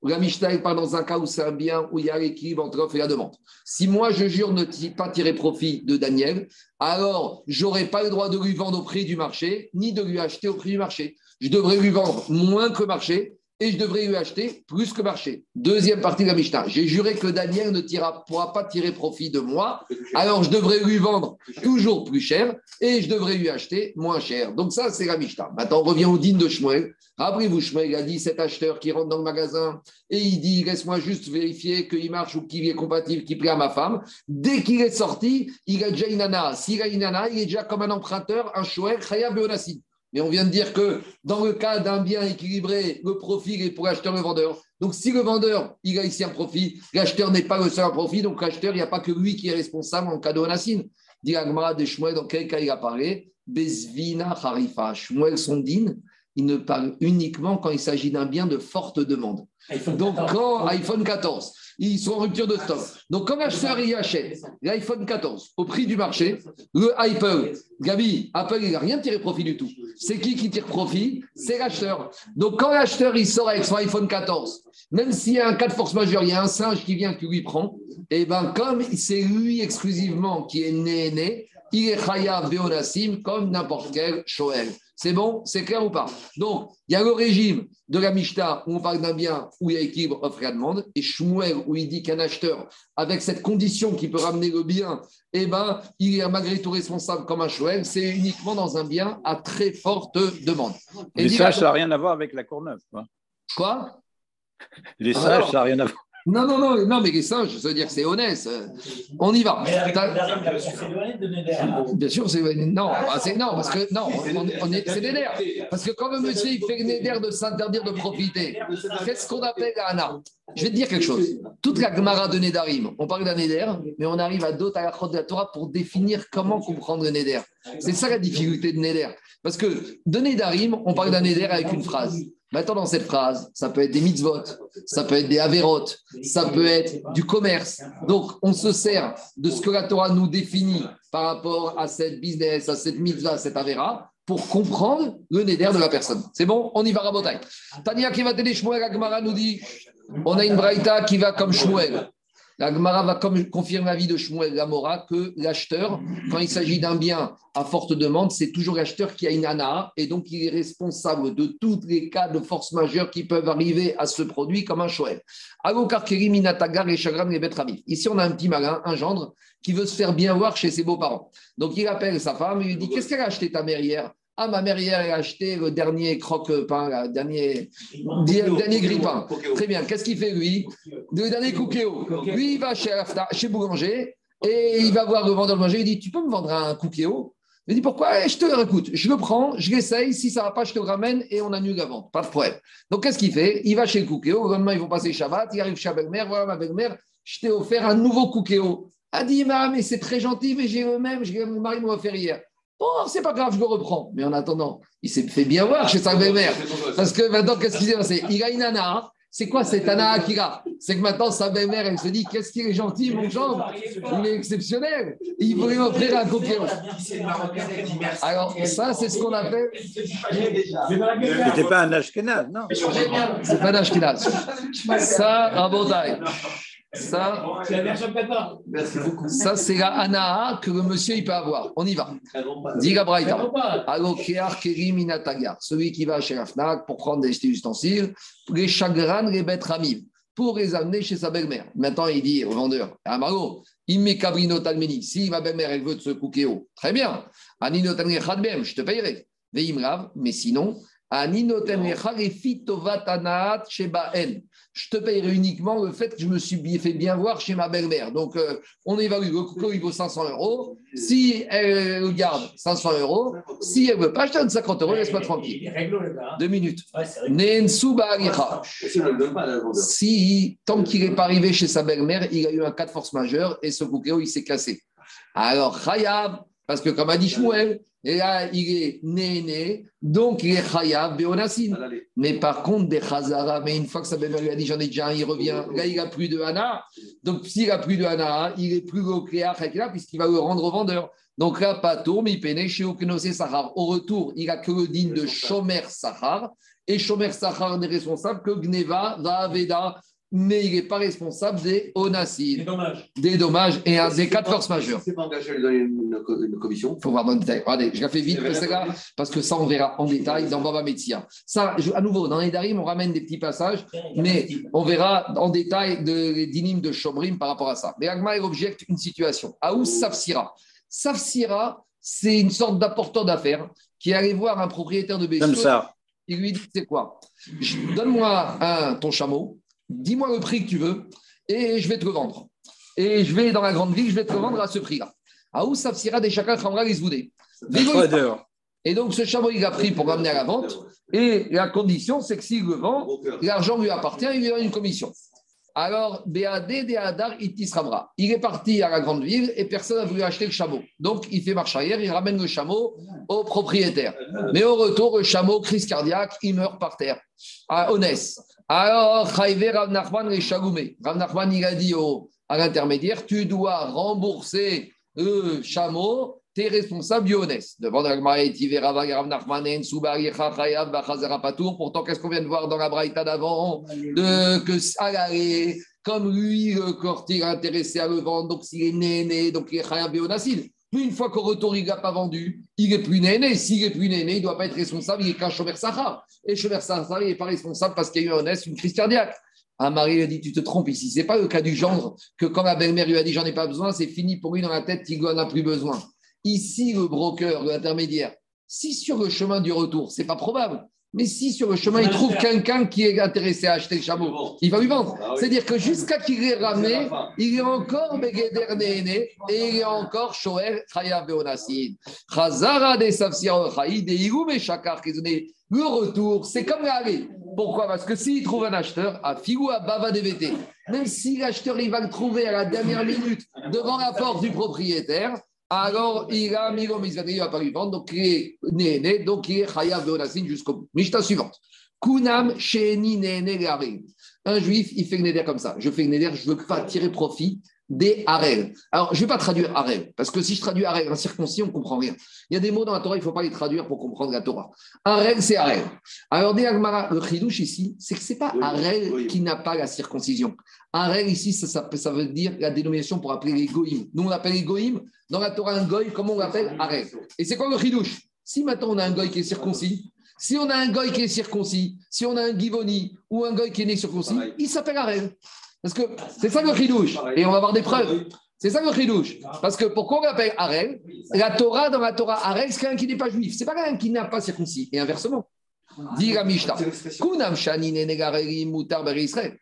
La Mishnah, parle dans un cas où c'est un bien où il y a l'équilibre entre l'offre et la demande. Si moi, je jure ne pas tirer profit de Daniel, alors j'aurai pas le droit de lui vendre au prix du marché, ni de lui acheter au prix du marché. Je devrais lui vendre moins que marché et je devrais lui acheter plus que marché. Deuxième partie de la Mishnah. J'ai juré que Daniel ne pourra pas tirer profit de moi, alors je devrais lui vendre toujours plus cher et je devrais lui acheter moins cher. Donc ça, c'est la Mishnah. Maintenant, on revient au digne de Shmuel. Rappelez-vous, Shmuel a dit cet acheteur qui rentre dans le magasin et il dit laisse-moi juste vérifier qu'il marche ou qu'il est compatible, qu'il plaît à ma femme. Dès qu'il est sorti, il a déjà une nana. S'il a une nana, il est déjà comme un emprunteur, un Shmuel, Khayab et. Mais on vient de dire que dans le cas d'un bien équilibré, le profit est pour l'acheteur et le vendeur. Donc, si le vendeur, il a ici un profit, l'acheteur n'est pas le seul à profit, donc l'acheteur, il n'y a pas que lui qui est responsable en cas de Onassim. Dit Agmara de Shmuel, dans quel cas il a parlé? Bezvina Harifa. Shmuel Sondine, il ne parle uniquement quand il s'agit d'un bien de forte demande. Donc, quand iPhone 14, ils sont en rupture de stock. Donc, quand l'acheteur il achète l'iPhone 14 au prix du marché, le Apple, Gabi, Apple, il n'a rien tiré profit du tout. C'est qui qui tire profit? C'est l'acheteur. Donc, quand l'acheteur il sort avec son iPhone 14, même s'il y a un cas de force majeure, il y a un singe qui vient qui lui prend, et bien, comme c'est lui exclusivement qui est né, né, il est Chayav Beonassim comme n'importe quel Shoel. C'est bon C'est clair ou pas? Donc, il y a le régime de la Mishnah où on parle d'un bien où il y a équilibre offre et demande, et Shmuel où il dit qu'un acheteur, avec cette condition qui peut ramener le bien, eh ben, il est malgré tout responsable comme un Shoel, c'est uniquement dans un bien à très forte demande. Et Les dit- sages, ça n'a rien à voir avec la Courneuve. quoi. Quoi? Les sages, ça n'a rien à voir. Non, non, non, non, mais les singes, ça veut dire que c'est honnête. On y va. Bien sûr, c'est non, ah, c'est non parce que non, on, est, c'est des nerfs. Parce que quand le monsieur il fait néder de s'interdire de profiter, qu'est-ce qu'on appelle la Hana Je vais te dire quelque chose. Toute la Gemara de Nédarim, on parle d'un néder, mais on arrive à d'autres à de la Torah pour définir comment comprendre le néder. C'est ça la difficulté de néder. Parce que de Nédarim, on parle d'un néder avec une phrase. Maintenant, dans cette phrase, ça peut être des mitzvot, ça peut être des avérotes, ça peut être du commerce. Donc, on se sert de ce que la Torah nous définit par rapport à cette business, à cette mitzvah, à cette avéra, pour comprendre le néder de la personne. C'est bon? On y va, Rabotai. Tania qui va t'aider, Shmuel Agmara nous dit on a une braïta qui va comme Shmuel. La Gemara va comme confirmer l'avis de Shmuel Gamora que l'acheteur, quand il s'agit d'un bien à forte demande, c'est toujours l'acheteur qui a une ANA et donc il est responsable de tous les cas de force majeure qui peuvent arriver à ce produit comme un Shoel. Ici, on a un petit malin, un gendre, qui veut se faire bien voir chez ses beaux-parents. Donc il appelle sa femme et lui dit Qu'est-ce qu'elle a acheté ta mère hier? Ah, ma mère hier a acheté le dernier croque-pain, le dernier, dernier grille-pain. Très bien. Qu'est-ce qu'il fait, lui? Le dernier cookéo. Lui, il va chez, chez Boulanger et il va voir le vendeur de manger. Il dit Tu peux me vendre un cookéo Il dit Pourquoi? Je te écoute. Je le prends, je l'essaye. Si ça ne va pas, je te le ramène et on annule la vente. Pas de problème. Donc, qu'est-ce qu'il fait? Il va chez le cookéo. Le lendemain, ils vont passer Shabbat. Il arrive chez la belle-mère. Voilà, ma belle-mère, je t'ai offert un nouveau cookéo. Elle dit Mais c'est très gentil, mais j'ai le même. Mon mari m'a offert hier. Bon, c'est pas grave, je le reprends. Mais en attendant, il s'est fait bien voir chez sa belle-mère. Parce que maintenant, qu'est-ce qu'il s'est passé Il a une nana. C'est quoi cette nana qu'il a C'est que maintenant, sa belle-mère, elle se dit Qu'est-ce qu'il est gentil, mon genre Il est exceptionnel. Il voulait m'offrir un coquillon. Alors, ça, c'est ce qu'on appelle. C'était pas un Ashkenaz, non? C'est pas un Ashkenaz. Ça, un bon taille. Ça, Ça, c'est la Anaa que le monsieur il peut avoir. On y va. Diga Braïta. Celui qui va chez la Fnac pour prendre des ustensiles, les chagrins, les bêtes ramim, pour les amener chez sa belle-mère. Maintenant, il dit au vendeur Amaro, il met cabrino talmeni. Si ma belle-mère, elle veut de ce cookéo, très bien. Anino talmeni je te payerai. Veimrav, mais sinon, anino talmeni fitovat chez Baen je te payerai uniquement le fait que je me suis fait bien voir chez ma belle-mère. Donc, euh, on évalue le coco, il vaut 500 euros. Si elle le garde, 500 euros. Si elle ne veut pas, je te donne 50 euros, laisse-moi tranquille. Deux minutes. Si, tant qu'il n'est pas arrivé chez sa belle-mère, il a eu un cas de force majeure et ce coco, il s'est cassé. Alors, Khayab, parce que comme a dit Shmuel, et là, il est né, donc il est chayav beonasin. Mais par contre, des chazara, mais une fois que sa belle lui a dit j'en ai déjà un, il revient. Là, il n'a plus de hana. Donc, s'il n'a plus de hana, il est plus au là, puisqu'il va le rendre au vendeur. Donc là, pas tour, mais il pénètre chez Sahar. Au retour, il a que le digne de Shomer Sahar. Et Shomer Sahar n'est responsable que Gneva, Vaveda, mais il n'est pas responsable des onacides. Des dommages. Des dommages et un des cas de force majeure. C'est pas engagé à lui donner une, commission. Il faut voir dans le détail. Regardez, je la fais vite parce que ça, on verra en détail dans Baba Metzia. Ça, à nouveau, dans les Darim, on ramène des petits passages, mais on verra en détail de, les dynimes de Chomrim par rapport à ça. Mais Agma, il objecte une situation. Aous Safsira? Safsira, c'est une sorte d'apporteur d'affaires qui allait voir un propriétaire de Comme ça. Il lui dit, c'est quoi? Donne-moi ton chameau dis-moi le prix que tu veux et je vais te le vendre. Et je vais dans la grande ville, je vais te le vendre à ce prix-là. où Safsira des chacun les Et donc ce chameau, il a pris pour l'amener à la vente. Et la condition, c'est que s'il le vend, l'argent lui appartient, il lui donne une commission. Alors, BAD. Il est parti à la grande ville et personne n'a voulu acheter le chameau. Donc, il fait marche arrière, il ramène le chameau au propriétaire. Mais au retour, le chameau, crise cardiaque, il meurt par terre, à Onès. Alors, Chaïvé Rav Nachman les chagoumé. Rav Nachman, il a dit à l'intermédiaire tu dois rembourser le chameau, tu es responsable du honnête. Devant Rav Nachman, Pourtant, qu'est-ce qu'on vient de voir dans la Braïta d'avant? Que Sagaré, comme lui, le cortier intéressé à le vendre, donc s'il est né, donc il est Chayav Une fois qu'au retour, il n'a pas vendu, il n'est plus néné. S'il n'est plus néné, il ne doit pas être responsable, il est qu'un chômeur Sahar. Et chômeur Sahar, il n'est pas responsable parce qu'il y a eu un S, une crise cardiaque. Un mari lui a dit Tu te trompes ici. Ce n'est pas le cas du gendre que quand la belle-mère lui a dit J'en ai pas besoin, c'est fini pour lui dans la tête, il n'en a plus besoin. Ici, le broker, l'intermédiaire, si sur le chemin du retour, c'est pas probable, mais si sur le chemin, il trouve quelqu'un qui est intéressé à acheter le chameau, il va lui vendre. Ah C'est-à-dire que jusqu'à qu'il ait ramené, il est encore Begeder et il est encore Shoer Chaya Beonassin. Chazara de Safsir Chaïd et Igoum Shakar Le retour, c'est comme l'aller. Pourquoi? Parce que s'il trouve un acheteur, à Figou à Bava DVT, même si l'acheteur il va le trouver à la dernière minute devant la porte du propriétaire, alors il a mis il va pas lui vendre, donc il est né, donc il est chayav de jusqu'au bout. Mishta suivante. Kunam sheni Un juif, il fait une comme ça. Je fais une je ne veux pas tirer profit des Harel. Alors, je ne vais pas traduire Harel, parce que si je traduis Harel en circoncis, on ne comprend rien. Il y a des mots dans la Torah, il ne faut pas les traduire pour comprendre la Torah. Harel, c'est Harel. Alors, le chidouche ici, c'est que ce n'est pas Harel qui n'a pas la circoncision. Harel, ici, ça, ça, veut dire la dénomination pour appeler les goïms. Nous, on appelle les goïms. Dans la Torah, un goï, comment on l'appelle Harel. Et c'est quoi le chidouche? Si maintenant on a un goï qui est circoncis, si on a un goy qui est circoncis, si on a un givoni ou un goy qui est né circoncis, il s'appelle Harel. Parce que c'est ça le chidouche. Et on va avoir des preuves. C'est ça le chidouche. Parce que pourquoi on l'appelle Harel? La Torah, dans la Torah, Harel, c'est quelqu'un qui n'est pas juif. C'est pas quelqu'un qui n'a pas circoncis. Et inversement. Dit la Mishnah.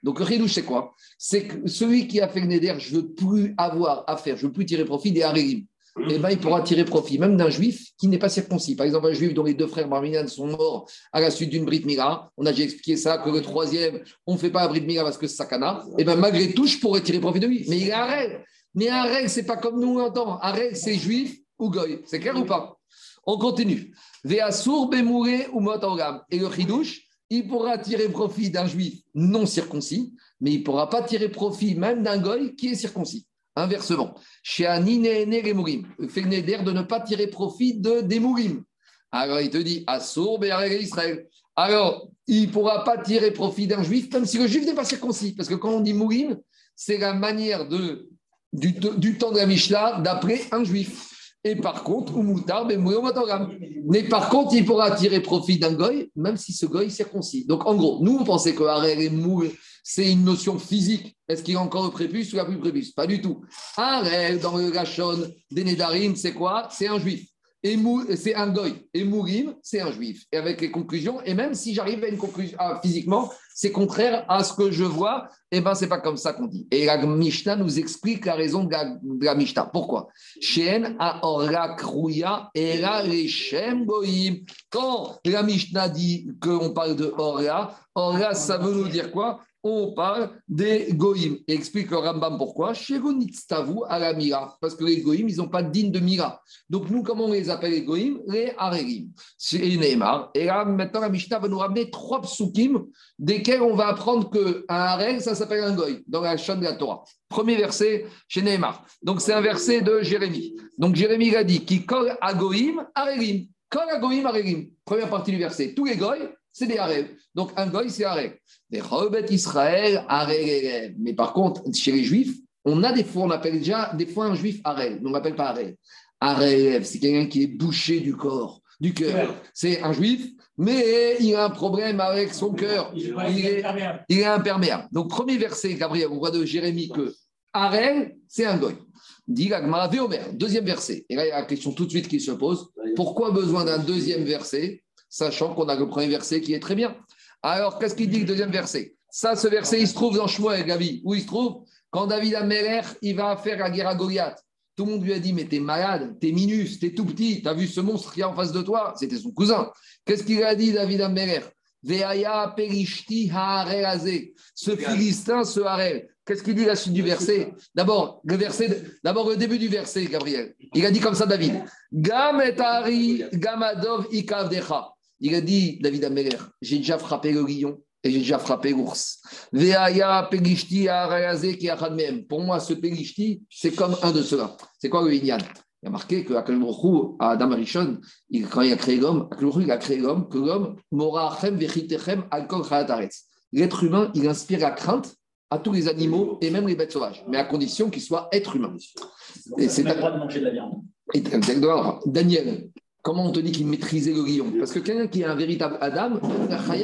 Donc le chidouche, c'est quoi? C'est que celui qui a fait le neder, je ne veux plus avoir à faire, je ne veux plus tirer profit des harerim eh ben, il pourra tirer profit, même d'un juif qui n'est pas circoncis. Par exemple, un juif dont les deux frères Marminan sont morts à la suite d'une Brit Mira. On a déjà expliqué ça, que le troisième, on ne fait pas la Brit Mira parce que c'est sakana. Et eh ben, malgré tout, je pourrais tirer profit de lui. Mais il est un Mais un règle, ce n'est pas comme nous on entend. Un règle, c'est juif ou goy. C'est clair ou pas? On continue. Et le chidouche, il pourra tirer profit d'un juif non circoncis, mais il ne pourra pas tirer profit même d'un goy qui est circoncis. Inversement, chez fait d'air de ne pas tirer profit de, des Mourim. Alors il te dit, Assour, Israël. Alors, il ne pourra pas tirer profit d'un juif, même si le juif n'est pas circoncis. Parce que quand on dit Mourim, c'est la manière du, temps de la Mishnah d'appeler un juif. Et par contre, mais par contre, il pourra tirer profit d'un goy, même si ce goy est circoncis. Donc en gros, nous on pensait que Harel et c'est une notion physique. Est-ce qu'il a encore le prépuce ou la plus prépuce? Pas du tout. Harel, dans le Gachon des Nédarim, c'est quoi? C'est un juif c'est un goy. Et Mourim, c'est un juif. Et avec les conclusions, et même si j'arrive à une conclusion ah, physiquement, c'est contraire à ce que je vois, et eh ben c'est pas comme ça qu'on dit. Et la Mishnah nous explique la raison de la, Mishnah. Pourquoi? Et la goyim. Quand la Mishnah dit qu'on parle de ora, ora, ça veut nous dire quoi? On parle des goïms. Et explique le Rambam pourquoi. à la mira. Parce que les goïms, ils n'ont pas de digne de mira. Donc nous, comment on les appelle les goïms? Les aregim. C'est Neymar. Et là, maintenant, la Mishnah va nous ramener trois psukim, desquels on va apprendre qu'un hareg, ça s'appelle un goïm, dans la chaîne de la Torah. Premier verset chez Neymar. Donc c'est un verset de Jérémie. Donc Jérémie a dit qui colle à goïm, aregim. Kol à goïm, aregim. Première partie du verset. Tous les goïms, c'est des hareg. Donc un goï, c'est hareg. Des Israël, Mais par contre, chez les Juifs, on a des fois, on appelle déjà des fois un Juif Arel, mais on n'appelle pas Arel. Arel, c'est quelqu'un qui est bouché du corps, du cœur. C'est un Juif, mais il a un problème avec son cœur. Il est, imperméable. Donc, premier verset, Gabriel, on voit de Jérémie que Arel, c'est un goy. Dit Gagmara, deuxième verset. Et là, il y a la question tout de suite qui se pose. Pourquoi besoin d'un deuxième verset, sachant qu'on a le premier verset qui est très bien alors, qu'est-ce qu'il dit le deuxième verset? Ça, ce verset, il se trouve dans Shmuel, Gabi. Où il se trouve? Quand David Améler, il va faire la guerre à Goliath. Tout le monde lui a dit, mais t'es malade, t'es minus, t'es tout petit, t'as vu ce monstre qui est en face de toi? C'était son cousin. Qu'est-ce qu'il a dit, David Améler Veaya perishti Ce Philistin, ce Harel. Qu'est-ce qu'il dit la suite du verset? D'abord, le verset, d'abord le début du verset, Gabriel. Il a dit comme ça, David. Gam et gamadov ikavdecha. Il a dit, David Améler, j'ai déjà frappé le lion et j'ai déjà frappé l'ours. Pour moi, ce Pegishti, c'est comme un de ceux-là. C'est quoi le Inyan? Il a marqué que à Adam Arishon, quand il a créé l'homme, il a créé l'homme, que l'homme, L'être humain, il inspire la crainte à tous les animaux et même les bêtes sauvages, mais à condition qu'il soit être humain. Et c'est le droit de manger de la viande. Daniel, Comment on te dit qu'il maîtrisait le lion Parce que quelqu'un qui est un véritable Adam,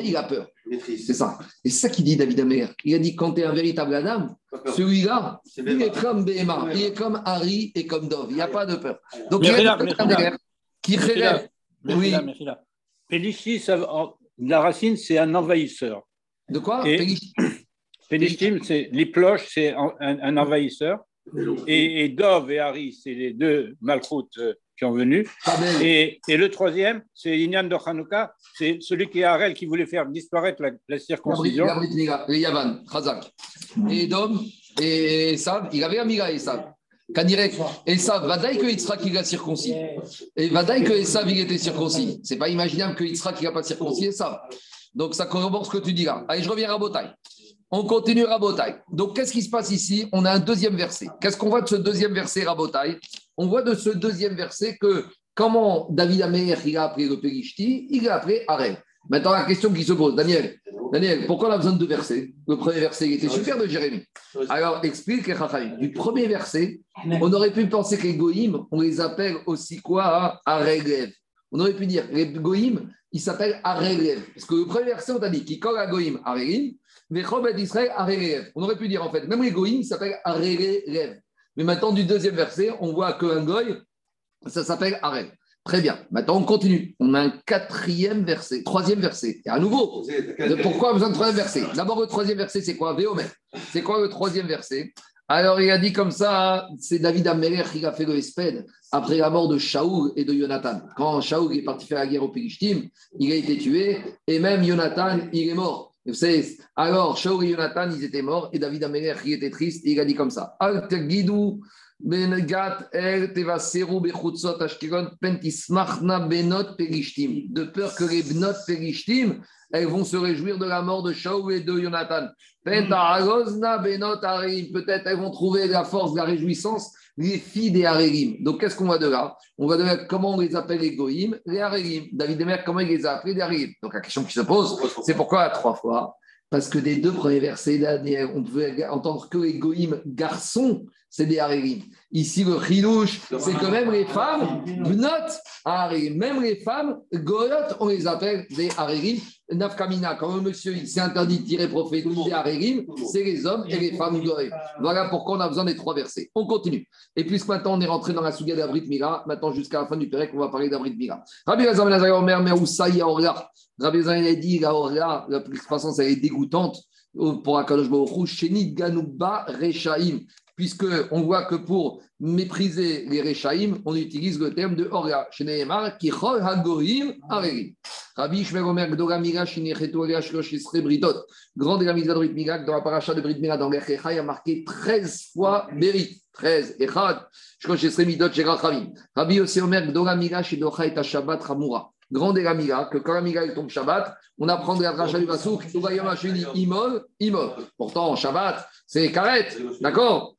il a peur. C'est ça. Et c'est ça qu'il dit David Amer. Il a dit quand tu es un véritable Adam, celui-là, il est comme Béma, il est comme Harry et comme Dov. Il n'y a pas de peur. Donc il y a un qui relève. Oui. Pélichi, la racine, c'est un envahisseur. De quoi? Pélichim, c'est les cloches, c'est un, envahisseur. Et, Dov et Harry, c'est les deux malchoutes euh, qui ont venu. Et, et, le troisième, c'est Inyan de Hanouka, c'est celui qui est Harel qui voulait faire disparaître la, la circoncision. Et Yavan, Khazak. Et Dom et Esav, il avait Amiga et Esav. Kanirek, Esav, Vadaï que Yitzhak il a circoncis. Et Vadaï que Esav il était circoncis. C'est pas imaginable que Yitzhak il n'a pas circoncis Esav. Donc ça corrobore ce que tu dis là. Allez, je reviens à Botaï. On continue Rabotai. Donc, qu'est-ce qui se passe ici? On a un deuxième verset. Qu'est-ce qu'on voit de ce deuxième verset, Rabotai? On voit de ce deuxième verset que comment David Amer il a appelé le Périshti, il a appelé Arel. Maintenant, la question qui se pose, Daniel, Daniel, pourquoi on a besoin de deux versets? Le premier verset, il était super de Jérémie. Alors, explique Du premier verset, on aurait pu penser que les Goïm, on les appelle aussi quoi Arel On aurait pu dire, les Goïm, ils s'appellent Arel Parce que le premier verset, on t'a dit, qui colle à Goïm, Arelim, Arelev. On aurait pu dire en fait, même les Goïm s'appelle Arelev. Mais maintenant, du deuxième verset, on voit qu'un Goy, ça s'appelle Arel. Très bien. Maintenant, on continue. On a un quatrième verset, troisième verset. Et à nouveau, pourquoi besoin de troisième verset? D'abord, le troisième verset, c'est quoi? Véomer. C'est quoi le troisième verset? Alors, il a dit comme ça, c'est David Améler qui a fait le Esped après la mort de Shaoul et de Jonathan. Quand Shaoul est parti faire la guerre au Pélishtim, il a été tué et même Jonathan, il est mort. Vous savez, alors Shaul et Jonathan, ils étaient morts et David Améler, il était triste et il a dit comme ça. De peur que les benot perishtim, elles vont se réjouir de la mort de Shaul et de Jonathan. Peut-être elles vont trouver la force, la réjouissance les filles des Harerim. Donc, qu'est-ce qu'on voit de là? On va de là comment on les appelle les Goïm, les Harerim. David Demer, comment il les a appelés les Harerim Donc, la question qui se pose, c'est pourquoi trois fois? Parce que des deux premiers versets, on pouvait entendre que les Goïm garçons, c'est des Harerim. Ici, le Chilouche, c'est que même les femmes, Bnot. Même les femmes, Goyot, on les appelle des Harerim. Nafkamina, quand un monsieur il s'est interdit de tirer prophète des Harerim, c'est les hommes et les femmes Goyot. Voilà pourquoi on a besoin des trois versets. On continue. Et puisque maintenant on est rentré dans la Souga d'Abrit Mira, maintenant jusqu'à la fin du Pérec, on va parler d'Abrit Mira. Rabbi Lazar Ben Omer, Meroussaï Aorla. Rabbi Lazar a dit, la Orla, la croissance, elle est dégoûtante pour Akadosh Baruch Shenit Ganouba Rechaim puisqu'on voit que pour mépriser les Rechaim, on utilise le terme de Orga, Sheneemar, qui Chol Hagorim Arerim. Rabbi Shmer Omer Gdora Mira, Shinecheto Alea Shlosh Isre Britot, grand de la mise Mira, dans la paracha de Brit dans l'Echecha, il a marqué 13 fois Berit. 13, Echad, Shlosh Isre Midot, Sherachamim. Rabbi Yossi Omer Gdora Mira, Shidocha et Shabbat Ramura. Grande la que quand la tombe Shabbat, on apprend de la dracha du Basouk, Imol, Imol. Pourtant, Shabbat, c'est karet, d'accord?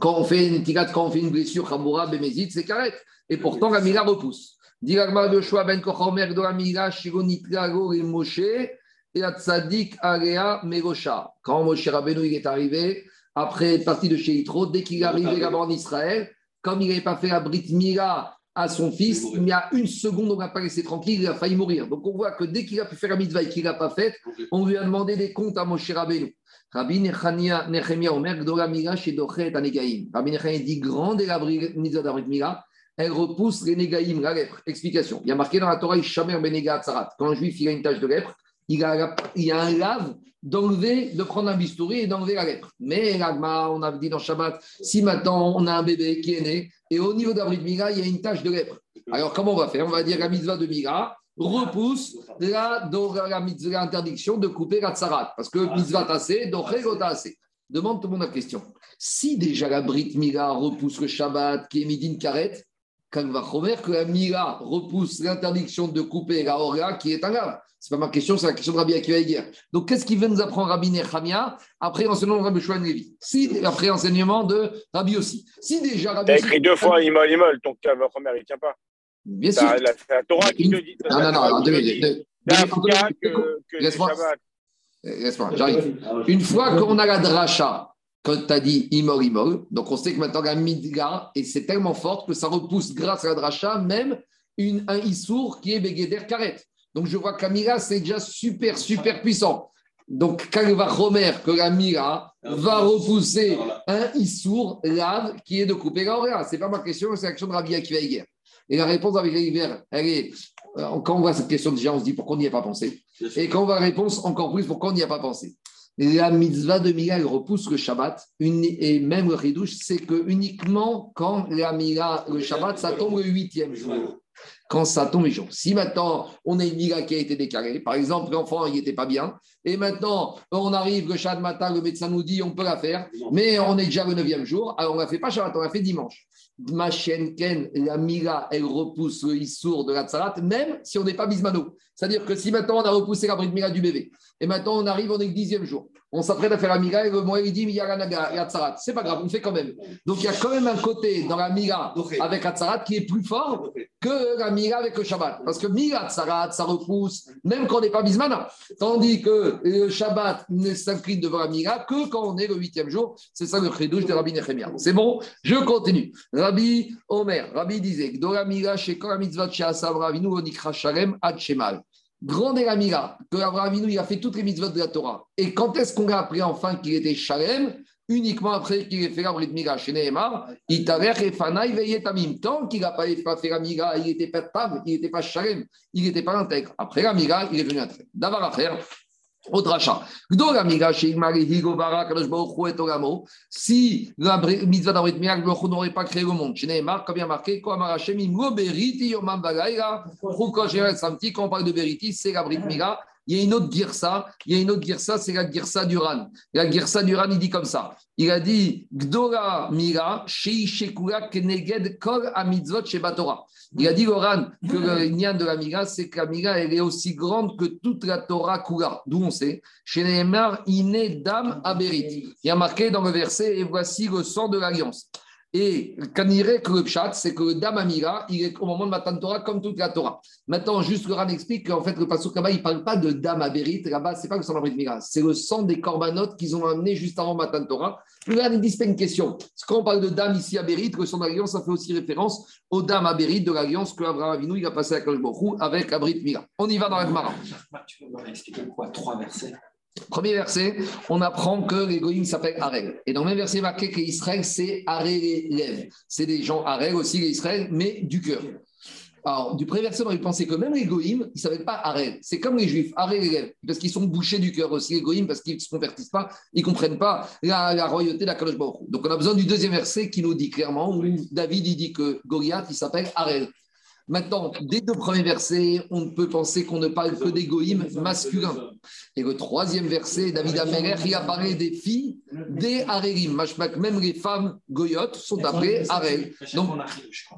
Quand on fait une tigat, quand on fait une blessure, Khamoura, Bémézit, c'est karet. Et pourtant, la Mira repousse. Diragmar de Shoa Ben Kochomer de la Mira, Shironitrago et Moshe, et Atzadik Area Megosha. Quand Moshe Rabbeinu il est arrivé, après être parti de chez Yitro, dès qu'il est arrivé là-bas en Israël, comme il n'avait pas fait la Brit Mira à son fils, il y a une seconde, on n'a pas laissé tranquille, il a failli mourir. Donc on voit que dès qu'il a pu faire la mitzvah et qu'il n'a pas fait, on lui a demandé des comptes à Moshe Rabbeinu. Rabbi Nechania Nechemia Omer Gdora Mira chez Dochet Anegaim. Rabbi Nechemia dit grande et la mitzvah d'Abrit Mira, elle repousse les Negaïm, la lèpre. Explication. Il y a marqué dans la Torah Ishamer Benega Tzarat. Quand un juif il a une tache de lèpre, il a, il a un lave d'enlever, de prendre un bistouri et d'enlever la lèpre. Mais on a dit dans Shabbat, si maintenant on a un bébé qui est né, et au niveau d'Abrit Mira, il y a une tache de lèpre. Alors comment on va faire? On va dire la mitzvah de Mira repousse la, la, interdiction de couper la tsarat. Parce que mitzvah tassé, donc assez. Demande tout le monde la question. Si déjà la Brit Mira repousse le Shabbat qui est midin karet, quand va que la Mira repousse l'interdiction de couper la Orga qui est un lave? Ce n'est pas ma question, c'est la question de Rabbi Akiva Eger. Donc, qu'est-ce qui veut nous apprendre Rabbi Nechamia après l'enseignement de Rabbi Shouan Levi si, Après l'enseignement de Rabbi aussi. Si déjà Rabbi. Tu as écrit deux fois Imol Imol, donc Kavachomer, il ne tient pas. Bien sûr. C'est la Torah qui te dit. Non, non, non, deux minutes. Laisse-moi, laisse-moi, j'arrive. Une fois qu'on a la dracha, quand tu as dit imor imor, donc on sait que maintenant la midga, et c'est tellement fort que ça repousse grâce à la dracha même une, un issour qui est Begeder Karet. Donc je vois qu'Amira, c'est déjà super, super puissant. Donc, quand va Romer, que la Mira va repousser un Issour, lave, qui est de couper la Ce n'est pas ma question, c'est l'action de Rabbi Akiva hier. Et la réponse avec Hiver, elle est, euh, quand on voit cette question déjà, on se dit pourquoi on n'y a pas pensé. Et quand on voit la réponse, encore plus pourquoi on n'y a pas pensé. La mitzvah de Mira, elle repousse le Shabbat, et même le Ridouche, c'est que uniquement quand la Mira, le Shabbat, ça tombe le huitième jour. Quand ça tombe les jours. Si maintenant on a une migra qui a été déclarée, par exemple l'enfant il n'était pas bien, et maintenant on arrive le chat de matin, le médecin nous dit on peut la faire, mais on est déjà le neuvième jour, alors on ne la fait pas Shabbat, on la fait dimanche. Ma chienne Ken, la migra, elle repousse le issour de la tsarat, même si on n'est pas bismano. C'est-à-dire que si maintenant on a repoussé la bride migra du bébé, et maintenant on arrive, on est le dixième jour, on s'apprête à faire la migra, et le mois il dit, mais il y a la tsarat. C'est pas grave, on fait quand même. Donc il y a quand même un côté dans la migra avec la tsarat qui est plus fort que la migra avec le Shabbat. Parce que migra tsarat, ça repousse, même quand on n'est pas bismana. Tandis que le Shabbat ne s'incline devant la migra que quand on est le huitième jour. C'est ça le chidouche de Rabbi Nechemia. C'est bon, je continue. Rabbi Omer, Rabbi disait, Dora migra chez mitzvot chez Asavravinu, onikra shalem ad shemal. Grande est la migra, que Abraham il a fait toutes les mitzvot de la Torah. Et quand est-ce qu'on a appris enfin qu'il était shalem? Uniquement après qu'il ait fait la Brit Mira chez Nehemar, il et Fanaï veilletamim. Tant qu'il n'a pas fait la Mira, il n'était pas il n'était pas shalem, il n'était pas intègre. Après la Mira, il est venu intègre. D'avoir à faire. Autre achat. Si la mitzvah d'Abrit Mirak, le n'aurait pas créé le monde. Chez comme a marqué, quand on parle de Beriti, c'est la Brit. Il y a une autre girsa, il y a une autre girsa, c'est la girsa d'Uran. La girsa d'Uran, il dit comme ça. Il a dit Gdora Mira, Keneged Kol Amitzvot Shebatora. Il a dit, Oran, que le lien de la Mira, c'est que la Mira, elle est aussi grande que toute la Torah Kura. D'où on sait Chez Nehemar, Iné Dam Aberit. Il y a marqué dans le verset Et voici le sang de l'alliance. Et Kanire, que le pshat, c'est que le Dam Amira, il est au moment de Matan Torah comme toute la Torah. Maintenant, juste le Ran explique qu'en fait, le Pasuk là-bas, il ne parle pas de Dam Aberit. Là-bas, ce n'est pas le sang de Mira, c'est le sang des corbanotes qu'ils ont amené juste avant Matan Torah. Le Ran, il dit une question. Quand on parle de Dam ici à Berit, le sang d'alliance, ça fait aussi référence au Dam Aberit de l'alliance que Abraham Avinu, il a passé à Kosh avec Abrit Mira. On y va dans la Gemara. Tu peux expliquer quoi? Trois versets Premier verset, on apprend que les s'appelle Arel. Et dans le même verset, marqué que Israël, c'est Arel C'est des gens Arel aussi, les Israël, mais du cœur. Alors, du premier verset, on va penser que même les Goïm, ils ne s'appellent pas Arel. C'est comme les Juifs, Arel parce qu'ils sont bouchés du cœur aussi, les parce qu'ils ne se convertissent pas, ils ne comprennent pas la, royauté de la Kadosh Donc, on a besoin du deuxième verset qui nous dit clairement, où David il dit que Goliath, il s'appelle Arel. Maintenant, dès deux premiers versets, on ne peut penser qu'on ne parle que d'égoïmes masculins. Et le troisième verset, David Améler, il apparaît des filles des Arélim. Même les femmes goyotes sont appelées Arel. Donc,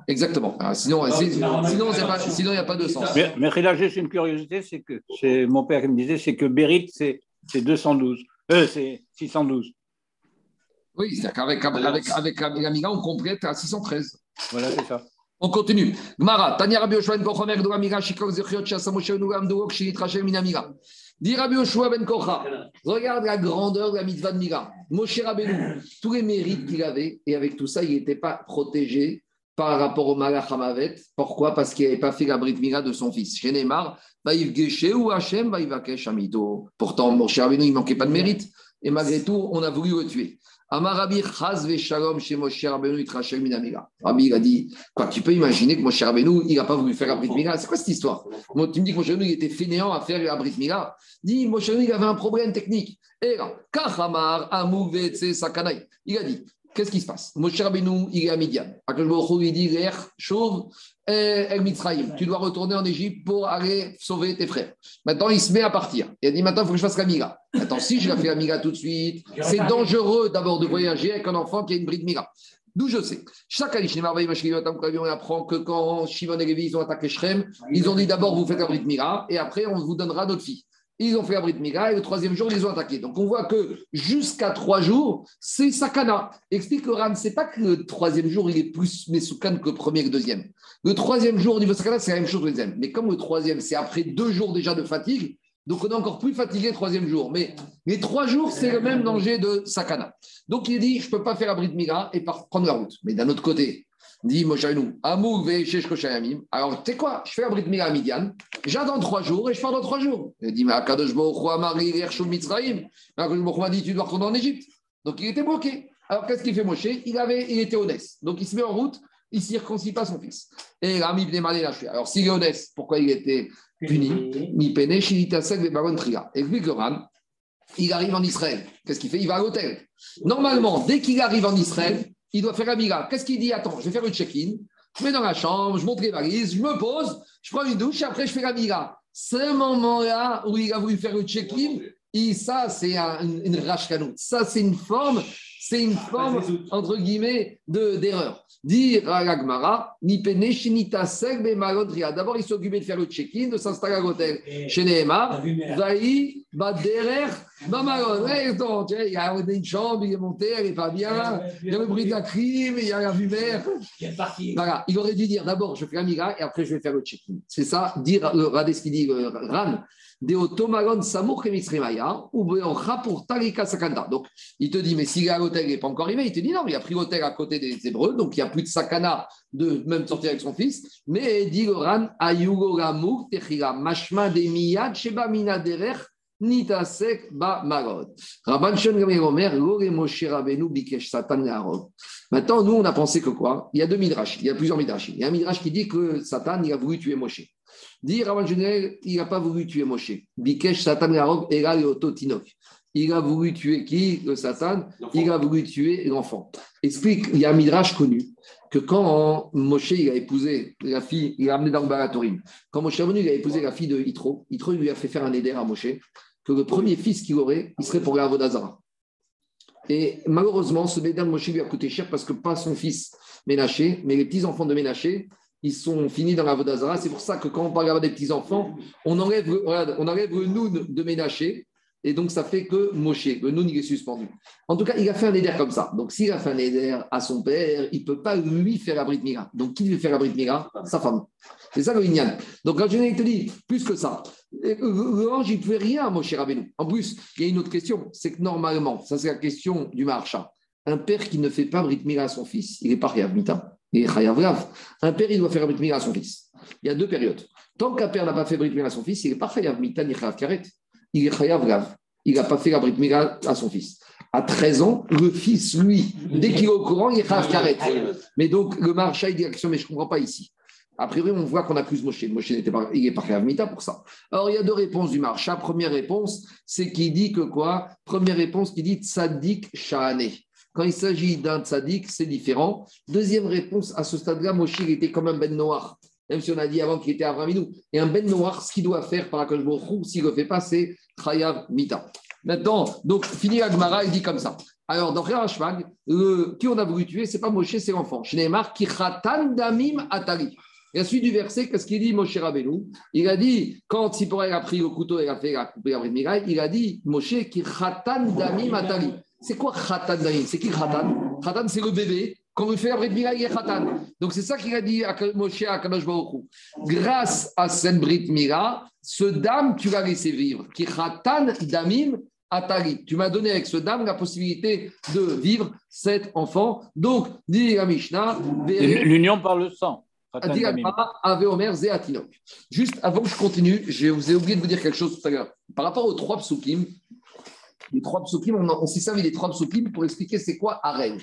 exactement. Ah, sinon, sinon, il n'y a pas de sens. Mais, mais là, juste une curiosité, c'est que c'est mon père qui me disait, c'est que Bérit, c'est 212. Euh, c'est 612. Oui, c'est-à-dire qu'avec avec, avec, avec, on complète à 613. Voilà, c'est ça. On continue. Gmara, Tania Rabbi Yoshua ben Kochomer de Amira, Shikok Zechiot, Shasa Moshe Nugam Duok, Shinit Rachel Minamira. Dit Rabbi ben Kocha, regarde la grandeur de la mitzvah de Mira. Moshe Rabbeinu, tous les mérites qu'il avait, et avec tout ça, il n'était pas protégé par rapport au Malach Hamavet. Pourquoi? Parce qu'il n'avait pas fait la bride Mira de son fils. Chez Neymar, Geshe ou Hachem, Vaïv Akesh. Pourtant, Moshe Rabbeinu, il ne manquait pas de mérite. Et malgré tout, on a voulu le tuer. Amarabi Chaz Shalom chez Moshe Rabbeinu Itrachel Minamira. Rabbi, il a dit Quoi, tu peux imaginer que Moshe Rabbeinu, il n'a pas voulu faire la C'est quoi cette histoire? Tu me dis que Moshe Rabbeinu, il était fainéant à faire la Brit Mila Dis, Moshe Rabbeinu, il avait un problème technique. Et là, Kachamar Amuvetse Sakanai. Il a dit Qu'est-ce qui se passe? Moshe Rabbeinu, il est à Midian. il dit chauve, El Mitzrayim. Tu dois retourner en Égypte pour aller sauver tes frères. Maintenant, il se met à partir. Il a dit Maintenant, il faut que je fasse la Mira. Attends, si je la fais la Mira tout de suite, c'est dangereux d'abord de voyager avec un enfant qui a une bride Mira. D'où je sais. Chaque année, on apprend que quand Shimon et Lévi ont attaqué Shrem, ils ont dit d'abord vous faites la bride Mira et après on vous donnera d'autres filles. Ils ont fait la Brit Mira et le troisième jour, ils ont attaqués. Donc on voit que jusqu'à trois jours, c'est Sakana. Explique le Ram, c'est pas que le troisième jour, il est plus Mesoukan que le premier et le deuxième. Le troisième jour au niveau Sakana, c'est la même chose que le deuxième. Mais comme le troisième, c'est après deux jours déjà de fatigue, donc on est encore plus fatigué le troisième jour. Mais les trois jours, c'est le même danger de Sakana. Donc il dit, je ne peux pas faire la Brit Mira et prendre la route. Mais d'un autre côté, Dit Moshe Amou Alors, tu sais quoi? Je fais un brit à Midian, j'attends trois jours et je pars dans trois jours. Il dit Mais Akadosh Baruch Amari Mitzrayim. Akadosh Baruch dit Tu dois retourner en Égypte. Donc, il était bloqué. Alors, qu'est-ce qu'il fait Moshe? Il, avait, il était honnête. Donc, il se met en route, il ne circoncit pas son fils. Et Rami lâché. Alors, s'il est honnête, pourquoi il était puni? Mi Pene, le Ram. Il arrive en Israël. Qu'est-ce qu'il fait? Il va à l'hôtel. Normalement, dès qu'il arrive en Israël, il doit faire la mira. Qu'est-ce qu'il dit? Attends, je vais faire le check-in. je mets dans la chambre, je monte les valises, je me pose, je prends une douche, et après je fais la migra. Ce moment-là où il a voulu faire le check-in, et ça, c'est une, une Ça, c'est une forme c'est une forme, entre guillemets, d'erreur. Dire à l'agmara. D'abord, il s'occupait de faire le check-in, de s'installer à l'hôtel. Chez Nehema, Vaï, Baderer, Bamalon. Il y a une chambre, il est monté, elle n'est pas bien. Il y a le bruit de la crime, il y a la verte. Voilà, il aurait dû dire d'abord, je fais la migra et après, je vais faire le check-in. C'est ça, dire, regardez ce qu'il dit, Ran sakanda. Donc, il te dit, mais si l'hôtel n'est pas encore arrivé, il te dit non, il a pris l'hôtel à côté des Hébreux, donc il n'y a plus de sakana de même sortir avec son fils. Mais dit le ran, ayugo gamour, techila, mashma de miyad, sheba mina derer, nitasek ba marod. Rabban Shon Omer, lore Moshe Rabbeinu, bikesh satan. Maintenant, nous, on a pensé que quoi? Il y a deux midrash, il y a plusieurs midrash. Il y a un midrash qui dit que Satan, il a voulu tuer Moshe. Dire Raman il n'a pas voulu tuer Moshe. Bikesh Satan Garog Tinok. Il a voulu tuer qui Le Satan? Il a voulu tuer l'enfant. Explique, il y a un midrash connu que quand Moshe il a épousé la fille, il a amené dans le Baratorim, quand Moshe est venu, il a épousé la fille de Yitro, Yitro lui a fait faire un éder à Moshe, que le premier fils qu'il aurait, il serait pour la Vodazara. Et malheureusement, ce éder de Moshe lui a coûté cher parce que pas son fils Ménaché, mais les petits-enfants de Ménaché, ils sont finis dans la Vodazara. C'est pour ça que quand on parle des petits-enfants, on enlève, on enlève le Noun de Ménaché. Et donc, ça fait que Moshe, le Noun, il est suspendu. En tout cas, il a fait un éder comme ça. Donc, s'il a fait un éder à son père, il ne peut pas lui faire la Brit Mira. Donc, qui lui fait la Brit Mira Sa femme. C'est ça le Inyan. Donc, quand je te dit plus que ça, l'ange, il ne pouvait rien à Moshe Rabbeinu. En plus, il y a une autre question c'est que normalement, ça c'est la question du marcha. Un père qui ne fait pas Brit Mira à son fils, il n'est pas Mita. Un père, il doit faire Brit Mila à son fils. Il y a deux périodes. Tant qu'un père n'a pas fait Brit à son fils, il n'est pas Chayav Mita ni Chayav Karet. Il est Chayav. Il n'a pas fait la Brit à son fils. À 13 ans, le fils, lui, dès qu'il est au courant, il est Chayav Karet. Mais donc, le marcha, il dit action, mais je ne comprends pas ici. A priori, on voit qu'on accuse Moshe. Moshe n'était pas, il n'est pas Mita pour ça. Alors, il y a deux réponses du marcha. Première réponse, c'est qu'il dit que quoi? Première réponse, qui dit Tzadik Shahane. Quand il s'agit d'un tzaddik, c'est différent. Deuxième réponse, à ce stade-là, Moshe, était comme un ben noir. Même si on a dit avant qu'il était Avraminou. Et un ben noir, ce qu'il doit faire par la s'il ne le fait pas, c'est Chayav Mita. Maintenant, donc, fini Agmara, il dit comme ça. Alors, dans Rashmag, qui on a voulu tuer, c'est pas Moshe, c'est l'enfant. Shneemar, qui khatan damim atari. Et à suite du verset, qu'est-ce qu'il dit Moshe Rabbeinu? Il a dit, quand Sipora a pris le couteau et a fait la coupé la il a dit Moshe qui khatan damim atari. C'est quoi Khatan C'est qui Khatan? Khatan, c'est le bébé. Quand on fait la Brit il est Khatan. Donc c'est ça qu'il a dit à Moshe à Kadosh Grâce à cette Brit Mila, ce dame, tu l'as laissé vivre. Qui Khatan Damim Atari. Tu m'as donné avec ce dame la possibilité de vivre cet enfant. Donc, dit la Mishnah. L'union par le sang. Juste avant que je continue, je vous ai oublié de vous dire quelque chose tout à l'heure. Par rapport aux trois psukim, les trois psukim, on, s'est servi des trois psukim pour expliquer c'est quoi Arel.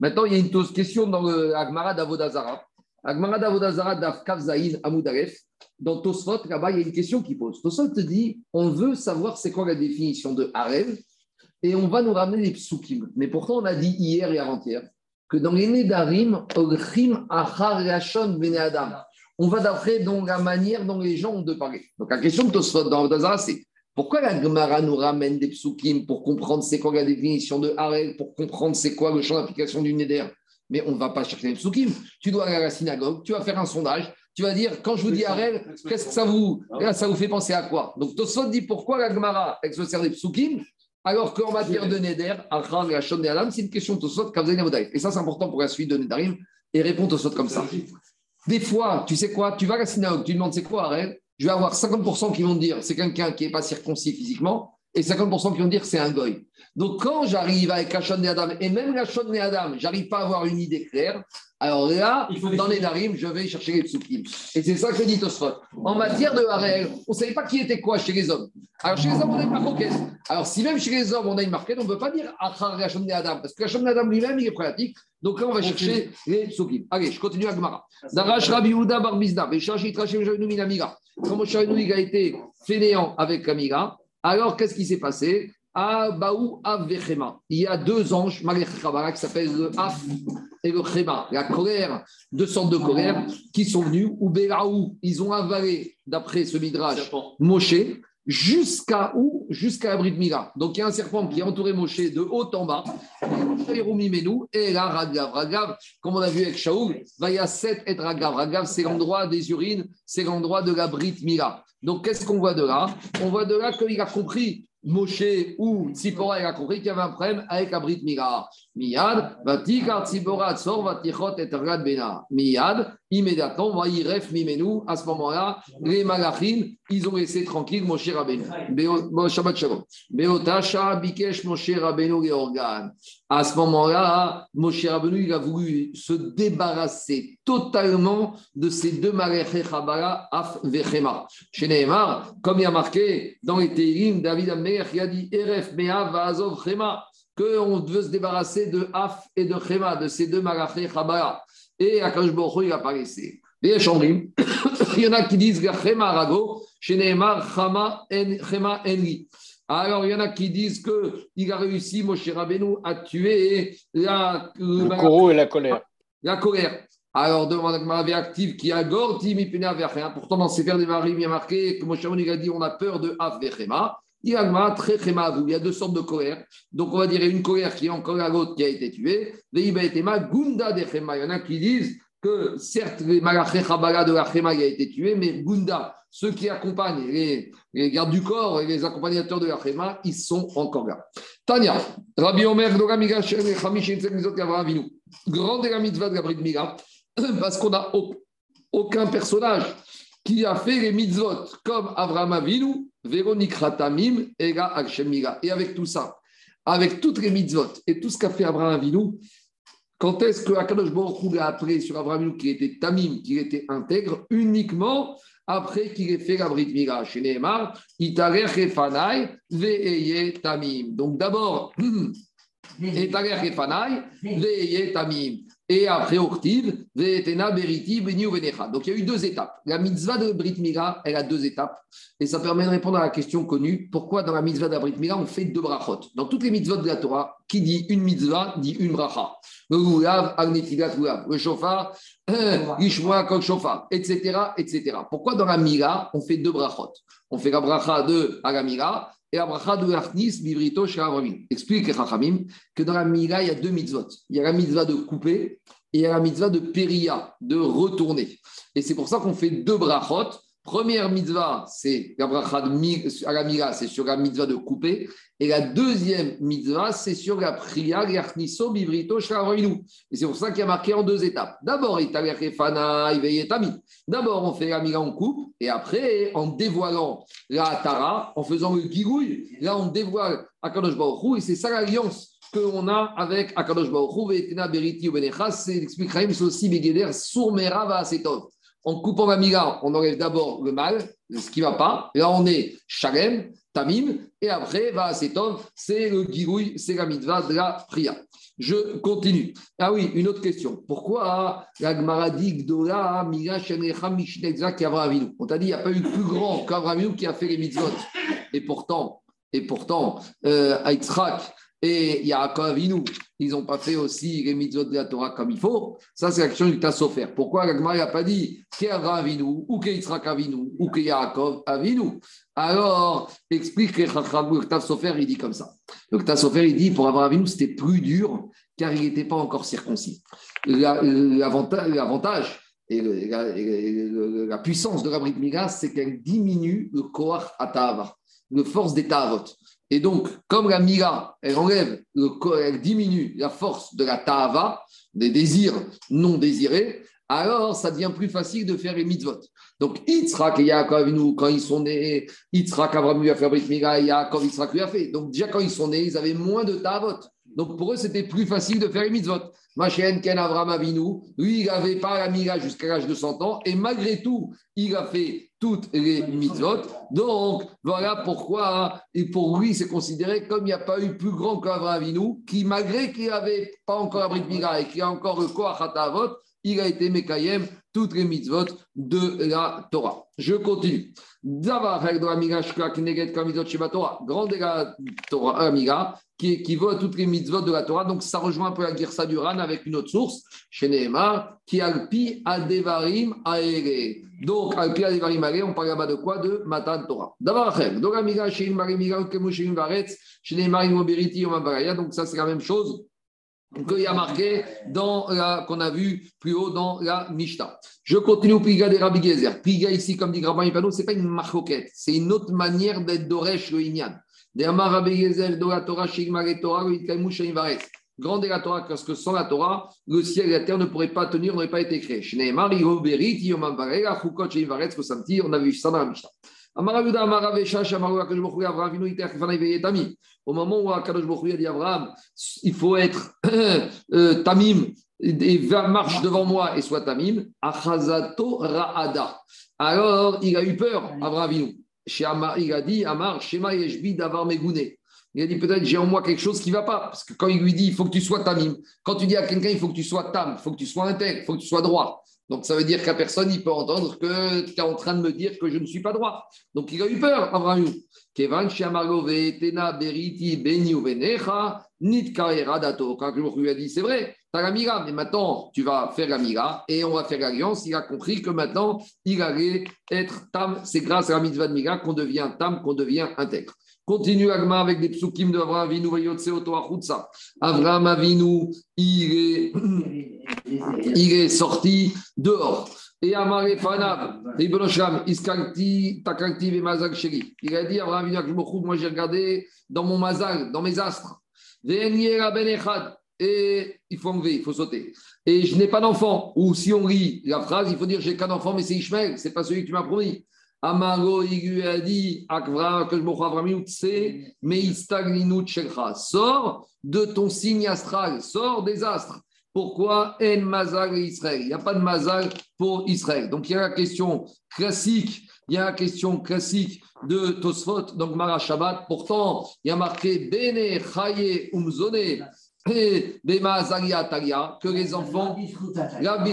Maintenant, il y a une question dans le Agmara d'Avodazara. Agmara d'Avodazara d'Afkavzaïn Amoudaref. Dans Tosfot, là-bas, il y a une question qui pose. Tosfot te dit on veut savoir c'est quoi la définition de Arel et on va nous ramener les psukim. Mais pourtant, on a dit hier et avant-hier que dans les Nedarim, on va d'après la manière dont les gens ont de parler. Donc la question de Tosfot dans Avodazara, c'est pourquoi la Gemara nous ramène des psukim pour comprendre c'est quoi la définition de Harel, pour comprendre c'est quoi le champ d'application du Neder? Mais on ne va pas chercher les psukim. Tu dois aller à la synagogue, tu vas faire un sondage, tu vas dire quand je vous dis Harel, qu'est-ce que ça vous, ça vous fait penser à quoi? Donc Tosot dit pourquoi la Gemara elle se sert des psukim alors qu'en matière de Neder, c'est une question de Tosot, Et ça, c'est important pour la suite de Nedarim. Et répond Tosot comme ça. Des fois, tu sais quoi Tu vas à la synagogue, tu demandes c'est quoi Harel? Je vais avoir 50% qui vont dire c'est quelqu'un qui n'est pas circoncis physiquement et 50% qui vont dire c'est un goy. Donc quand j'arrive avec Hachon et Adam, et même Hachon et Adam, j'arrive pas à avoir une idée claire, alors là, dans les Darim, je vais chercher les psukim. Et c'est ça que dit Tosfot. En matière de Harel, on ne savait pas qui était quoi chez les hommes. Alors chez les hommes, on a une marquette. Alors si même chez les hommes, on a une marquette, on ne peut pas dire Achar Hachon et Adam, parce que Hachon et Adam lui-même, il est pratique. Donc là, on va chercher les psukim. Allez, je continue à Gemara. Darash Rabbi Uda Barbizda, Veshashi Trachem Minamira. Quand Moshe a été fainéant avec Kamira, alors qu'est-ce qui s'est passé? Abaou Avechema. Il y a deux anges, Malek qui s'appellent le Af et le Chema, la colère, deux sortes de colère, qui sont venus, ou Béraou, ils ont avalé, d'après ce midrash, Moshe, jusqu'à où? Jusqu'à la de Mila. Donc il y a un serpent qui a entouré Moshe de haut en bas. Et là, Ragav. Ragav, comme on a vu avec Shaoul, Vaya 7 et Ragav. Ragav, c'est l'endroit des urines, c'est l'endroit de la Brit Mila. Donc qu'est-ce qu'on voit de là? On voit de là qu'il a compris Moshe ou Tzipora, il a compris qu'il y avait un problème avec Abrit Mira. Miyad, Vatikar Tzipora Tzor, Vatichot et Rad. Miyad, immédiatement, Mimenu, à ce moment-là, les Malachim, ils ont laissé tranquille Moshe Rabbeinu. Shabbat Shalom. Bikesh Moshe Rabbeinu. À ce moment-là, Moshe Rabbeinu, il a voulu se débarrasser totalement de ces deux Malachim Chabara, Af Vechema. Chez Nehemar, comme il y a marqué dans les David Amer, il a dit Eref Mea Vazov Chema qu'on veut se débarrasser de Af et de Chema, de ces deux Malachim Chabara. Et Akash Borcho, il a pas laissé. (coughs) il y en a qui disent Chema Rago, chez Neymar, Chama Enri. Alors, il y en a qui disent qu'il a réussi, Moshe Rabbeinu, à tuer la, le coraux et la colère. La colère. Alors, demande Maravé active qui a gordi mi rien. Pourtant, dans ces vers des maris, il y a marqué que Moshe Rabbeinu a dit on a peur de Af Chema. Il y a deux sortes de colère. Donc, on va dire une colère qui est encore à l'autre qui a été tuée. Il y en a qui disent que certes, les de la Chema a été tué, mais Gunda, ceux qui accompagnent les, gardes du corps et les accompagnateurs de la Chema, ils sont encore là. Tania, Rabbi Omer. Grande la mitzvah de Gabriel Mira, (clears throat) parce qu'on n'a aucun personnage qui a fait les mitzvot comme Avraham Avinu, Véronique Ratamim, et Mira. Et avec tout ça, avec toutes les mitzvot et tout ce qu'a fait Avraham Avinu, quand est-ce que Akadosh Baruch a appris sur Avraham Avinu qu'il était tamim, qu'il était intègre, uniquement après qu'il ait fait la Brit Mira. Chez Nehemar, Itarer Efanai, Ve'eye Tamim. Donc d'abord, (clears throat) Itarer Efanai, Ve'eye Tamim. Et après, Oktiv, Ve'etena Beriti, Beni Venecha. Donc il y a eu deux étapes. La mitzvah de Brit Mira, elle a deux étapes. Et ça permet de répondre à la question connue pourquoi dans la mitzvah de la Brit Mira, on fait deux brachot? Dans toutes les mitzvahs de la Torah, qui dit une mitzvah dit une bracha. Le Lulav, Agnetigat Lulav. Le Kol Shofar, etc., etc. Pourquoi dans la Mira, on fait deux brachot? On fait la bracha de Agamira et la bracha de Arnis, Bivrito, Shravamim. Explique Chachamim que dans la Mira, il y a deux mitzvot. Il y a la mitzvah de couper et il y a la mitzvah de Peria, de retourner. Et c'est pour ça qu'on fait deux brachot. Première mitzvah, c'est la c'est sur la mitzvah de couper. Et la deuxième mitzvah, c'est sur la prière Yachniso Bivrito Shravamim. Et c'est pour ça qu'il y a marqué en deux étapes. D'abord, D'abord, on fait la Mira, on coupe. Et après, en dévoilant la Tara, en faisant le Gigouille, là, on dévoile Akadosh Baruch Et c'est ça l'alliance qu'on a avec Akadosh Baruch Hu, Vetena Beriti Benechas, c'est l'explique c'est aussi Begeder, Sourmera Va Asetov. En coupant la miga, on enlève d'abord le mal, ce qui ne va pas. Là, on est Shalem, Tamim, et après, Va c'est le Girouille, c'est la mitzvah de la prière. Je continue. Ah oui, une autre question. Pourquoi la Gemara dit Gdola, Mira, Shenrecha, Mishnekza, On t'a dit, il n'y a pas eu plus grand qu'Avravinu qui a fait les mitzvot. Et pourtant, et pourtant, euh, et Yaakov Avinu, ils n'ont pas fait aussi les mitzvot de la Torah comme il faut. Ça, c'est l'action du Tassofer. Pourquoi l'Agmar n'a pas dit qu'Avra Avinu, ou qu'Yitzhak Avinu, ou que Yaakov Avinu Alors, explique le Tassofer, il dit comme ça. Le Tassofer, il dit pour Avra Avinu, c'était plus dur car il n'était pas encore circoncis. L'avantage et la, puissance de la Brit Mila, c'est qu'elle diminue le Koach Atava, le force des Tavot. Et donc, comme la Mira, elle enlève, elle diminue la force de la Tava, des désirs non désirés, alors ça devient plus facile de faire les mitzvot. Donc, Yitzhak et Yaakov, quand ils sont nés, Yitzhak, Abraham lui a fait Brit Mira Yaakov, Yitzhak lui a fait. Donc, déjà quand ils sont nés, ils avaient moins de Tavot. Donc, pour eux, c'était plus facile de faire les mitzvot. Machen Ken Avram Avinu, lui, il n'avait pas la Mira jusqu'à l'âge de 100 ans, et malgré tout, il a fait toutes les mitzvot. Donc, voilà pourquoi, et pour lui, c'est considéré comme il n'y a pas eu plus grand qu'Avraham Avinu, qui, malgré qu'il n'avait pas encore la Brit et qui a encore le Koach il a été Mekayem toutes les mitzvot de la Torah. Je continue. Grande la Torah, Amiga, qui, qui à toutes les mitzvot de la Torah. Donc ça rejoint un peu la Girsa du Ran avec une autre source, chez Nehemar, qui alpi adevarim aere. Donc alpi adevarim aere, on parle là-bas de quoi? De Matan Torah. D'abord, donc Amiga, chez Marimiga, Kemushin Varetz, chez Nehemar, Imoberiti, Donc ça c'est la même chose qu'il y a marqué dans qu'on a vu plus haut dans la Mishnah. Je continue au Piga des Rabbi Gezer. Piga ici, comme dit Rabbi Ipano, ce n'est pas une marcoquette, c'est une autre manière d'être Doresh le Inyan. Rabbi Gezer, do la Torah, Shigmar et Torah. Grande est la Torah, parce que sans la Torah, le ciel et la terre ne pourraient pas tenir, n'auraient pas été créés. On a vu ça dans la Mishnah. Au moment où Akadosh Baruch a dit Abraham, il faut être (coughs) euh, tamim et marche devant moi et soit tamim, achazato ra'ada. Alors il a eu peur, Abraham Il a dit, Amar, Shema yeshbi d'avoir megouné. Il a dit peut-être j'ai en moi quelque chose qui ne va pas. Parce que quand il lui dit il faut que tu sois tamim, quand tu dis à quelqu'un il faut que tu sois tam, il faut que tu sois intègre, il faut que tu sois droit. Donc ça veut dire qu'à personne, il peut entendre que tu es en train de me dire que je ne suis pas droit. Donc il a eu peur, Dato. Quand je lui a dit c'est vrai, tu as la mira, mais maintenant tu vas faire la mira et on va faire l'alliance. Il a compris que maintenant il allait être tam. C'est grâce à la mitzvah de mira qu'on devient tam, qu'on devient intègre. Continue Agma avec des psukim de Avraham Avinu, Avraham Avinu, il est, il est sorti dehors. Et Amare Fanav, Iskalti, Takalti, Mazal Sheri. Il a dit Avraham Avinu, moi j'ai regardé dans mon mazal, dans mes astres. Ben et il faut enlever, il faut sauter. Et je n'ai pas d'enfant. Ou si on lit la phrase, il faut dire j'ai qu'un enfant, mais c'est Ishmael, c'est pas celui que tu m'as promis. Amaro, il lui a dit, sors de ton signe astral, sors des astres. Pourquoi En Mazal Israël? Il n'y a pas de Mazal pour Israël. Donc il y a la question classique, il y a la question classique de Tosfot, donc Mara Shabbat. Pourtant, il y a marqué Bene Chaye Umzone et que les enfants, la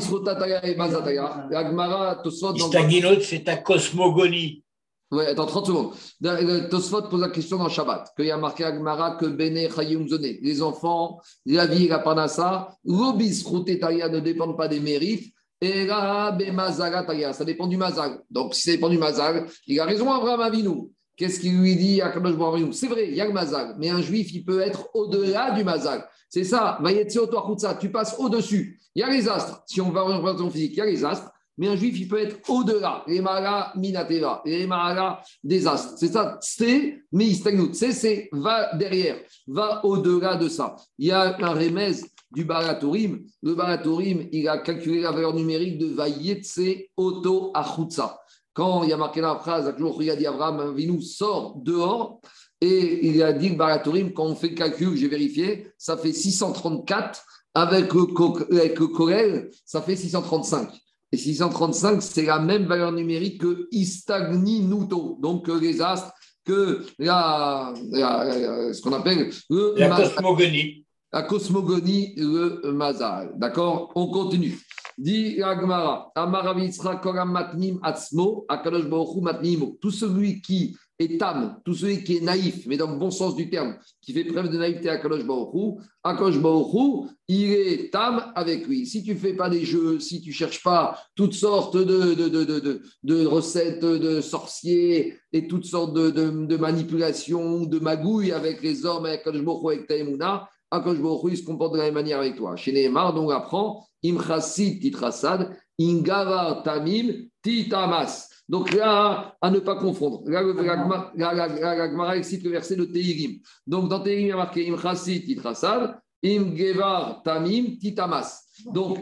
et Mazataya, la Gmara, Tosfot. Istaginot, c'est ta cosmogonie. Oui, attends 30 secondes. Tosfot pose la question dans Shabbat, qu'il y a marqué à Gmara que Bene Chayum Zone, les enfants, la vie et la panassa, ne dépendent pas des mérites. Et là, ça dépend du mazal. Donc, si ça dépend du mazal, il a raison, Abraham Avinu. Qu'est-ce qu'il lui dit à C'est vrai, il y a le mazal, mais un juif, il peut être au-delà du mazal. C'est ça, tu passes au-dessus. Il y a les astres. Si on va en représentation physique, il y a les astres. Mais un juif, il peut être au-delà. Les maras minateva, les maras des astres. C'est ça, c'est istagnout. C'est, c'est, va derrière, va au-delà de ça. Il y a un remez du Baratorim. Le Baratorim, il a calculé la valeur numérique de Vayetse Achutza. Quand il y a marqué la phrase, il a dit Abraham, Vinou sort dehors. Et il a dit, Baratorim, quand on fait le calcul, j'ai vérifié, ça fait 634. Avec le, Corel, ça fait 635. Et 635, c'est la même valeur numérique que Istagni Nuto, donc les astres, que la, ce qu'on appelle le la cosmogonie. La cosmogonie, le Mazal. D'accord? On continue. Dit Agmara, Atzmo, Tout celui qui est tam, tout celui qui est naïf, mais dans le bon sens du terme, qui fait preuve de naïveté à Kadosh Akadosh il est tam avec lui. Si tu fais pas des jeux, si tu cherches pas toutes sortes de, de, de, de recettes de sorciers et toutes sortes de, manipulations, de magouilles avec les hommes, avec Akadosh Baruchou, avec Taïmouna, Il se comporte de la même manière avec toi. Chez Nehemar, donc on apprend, Imchasid titrasad, Ingavar tamim titamas. Donc là, à ne pas confondre. Là, la Gemara excite le verset de Teirim. Donc dans Teirim, il y a marqué Im Chassid Titrasad, Im Gevar Tamim Titamas. Donc,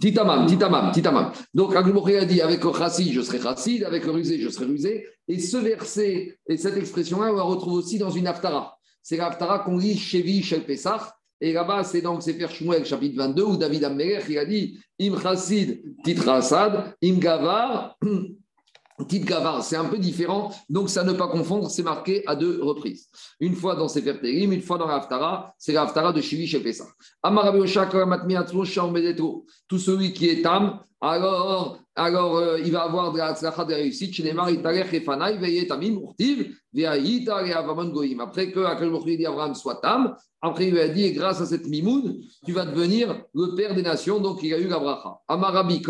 Titamam, Titamam, Titamam. Donc, Agmori a dit avec le chassid, je serai chassid, avec le rusé, je serai rusé. Et ce verset et cette expression-là, on la retrouve aussi dans une Haftara. C'est l'Haftara qu'on lit chez Shel Pesach. Et là-bas, c'est donc Sefer Shmuel, chapitre 22, où David Ammelech, il a dit Im chassid titrasad, im gavar (clears throat) Gavar, c'est un peu différent, donc ça ne pas confondre, c'est marqué à deux reprises. Une fois dans Sefer Terim, une fois dans l'Aftara, c'est l'Aftara de Shivi chez Pessah. Tout celui qui est tam, alors, alors euh, il va avoir de la de réussite. Après que Akal dit Abraham soit tam, après il lui a dit, grâce à cette mimoun, tu vas devenir le père des nations, donc il a eu la bracha. Amarabi.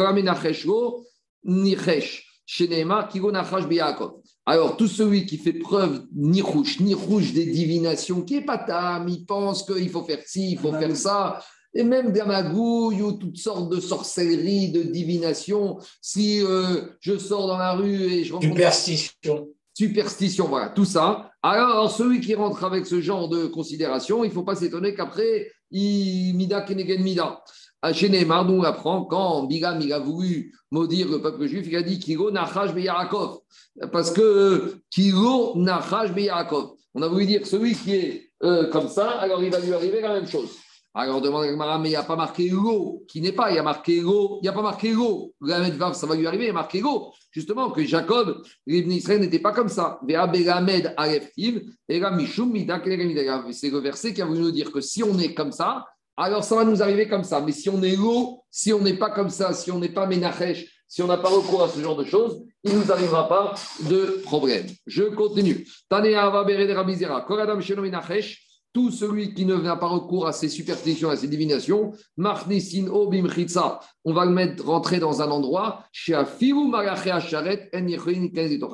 Alors, tout celui qui fait preuve ni rouge, ni rouge des divinations, qui est pas tam, il pense qu'il faut faire ci, il faut faire ça, et même des magouilles ou toutes sortes de sorcelleries, de divinations. Si euh, je sors dans la rue et je rencontre. Superstition. Superstition, voilà, tout ça. Alors, celui qui rentre avec ce genre de considération, il ne faut pas s'étonner qu'après, il mida kenegen mida. Chez Neymar, nous on apprend quand Bigam il a voulu maudire le peuple juif, il a dit Kilo Nachash Yaakov. Parce que Kilo Nachash Yaakov. On a voulu dire celui qui est euh, comme ça, alors il va lui arriver la même chose. Alors demande à mais il n'y a pas marqué Go, qui n'est pas, il y a marqué Go, il n'y a pas marqué Go. Ça va lui arriver, il y a marqué Go. Justement, que Jacob, l'Ibn Israël n'était pas comme ça. C'est le verset qui a voulu nous dire que si on est comme ça, alors ça va nous arriver comme ça. Mais si on est lourd, si on n'est pas comme ça, si on n'est pas ménachesh, si on n'a pas recours à ce genre de choses, il ne nous arrivera pas de problème. Je continue. Tout celui qui ne n'a pas recours à ces superstitions, à ces divinations, on va le mettre rentrer dans un endroit,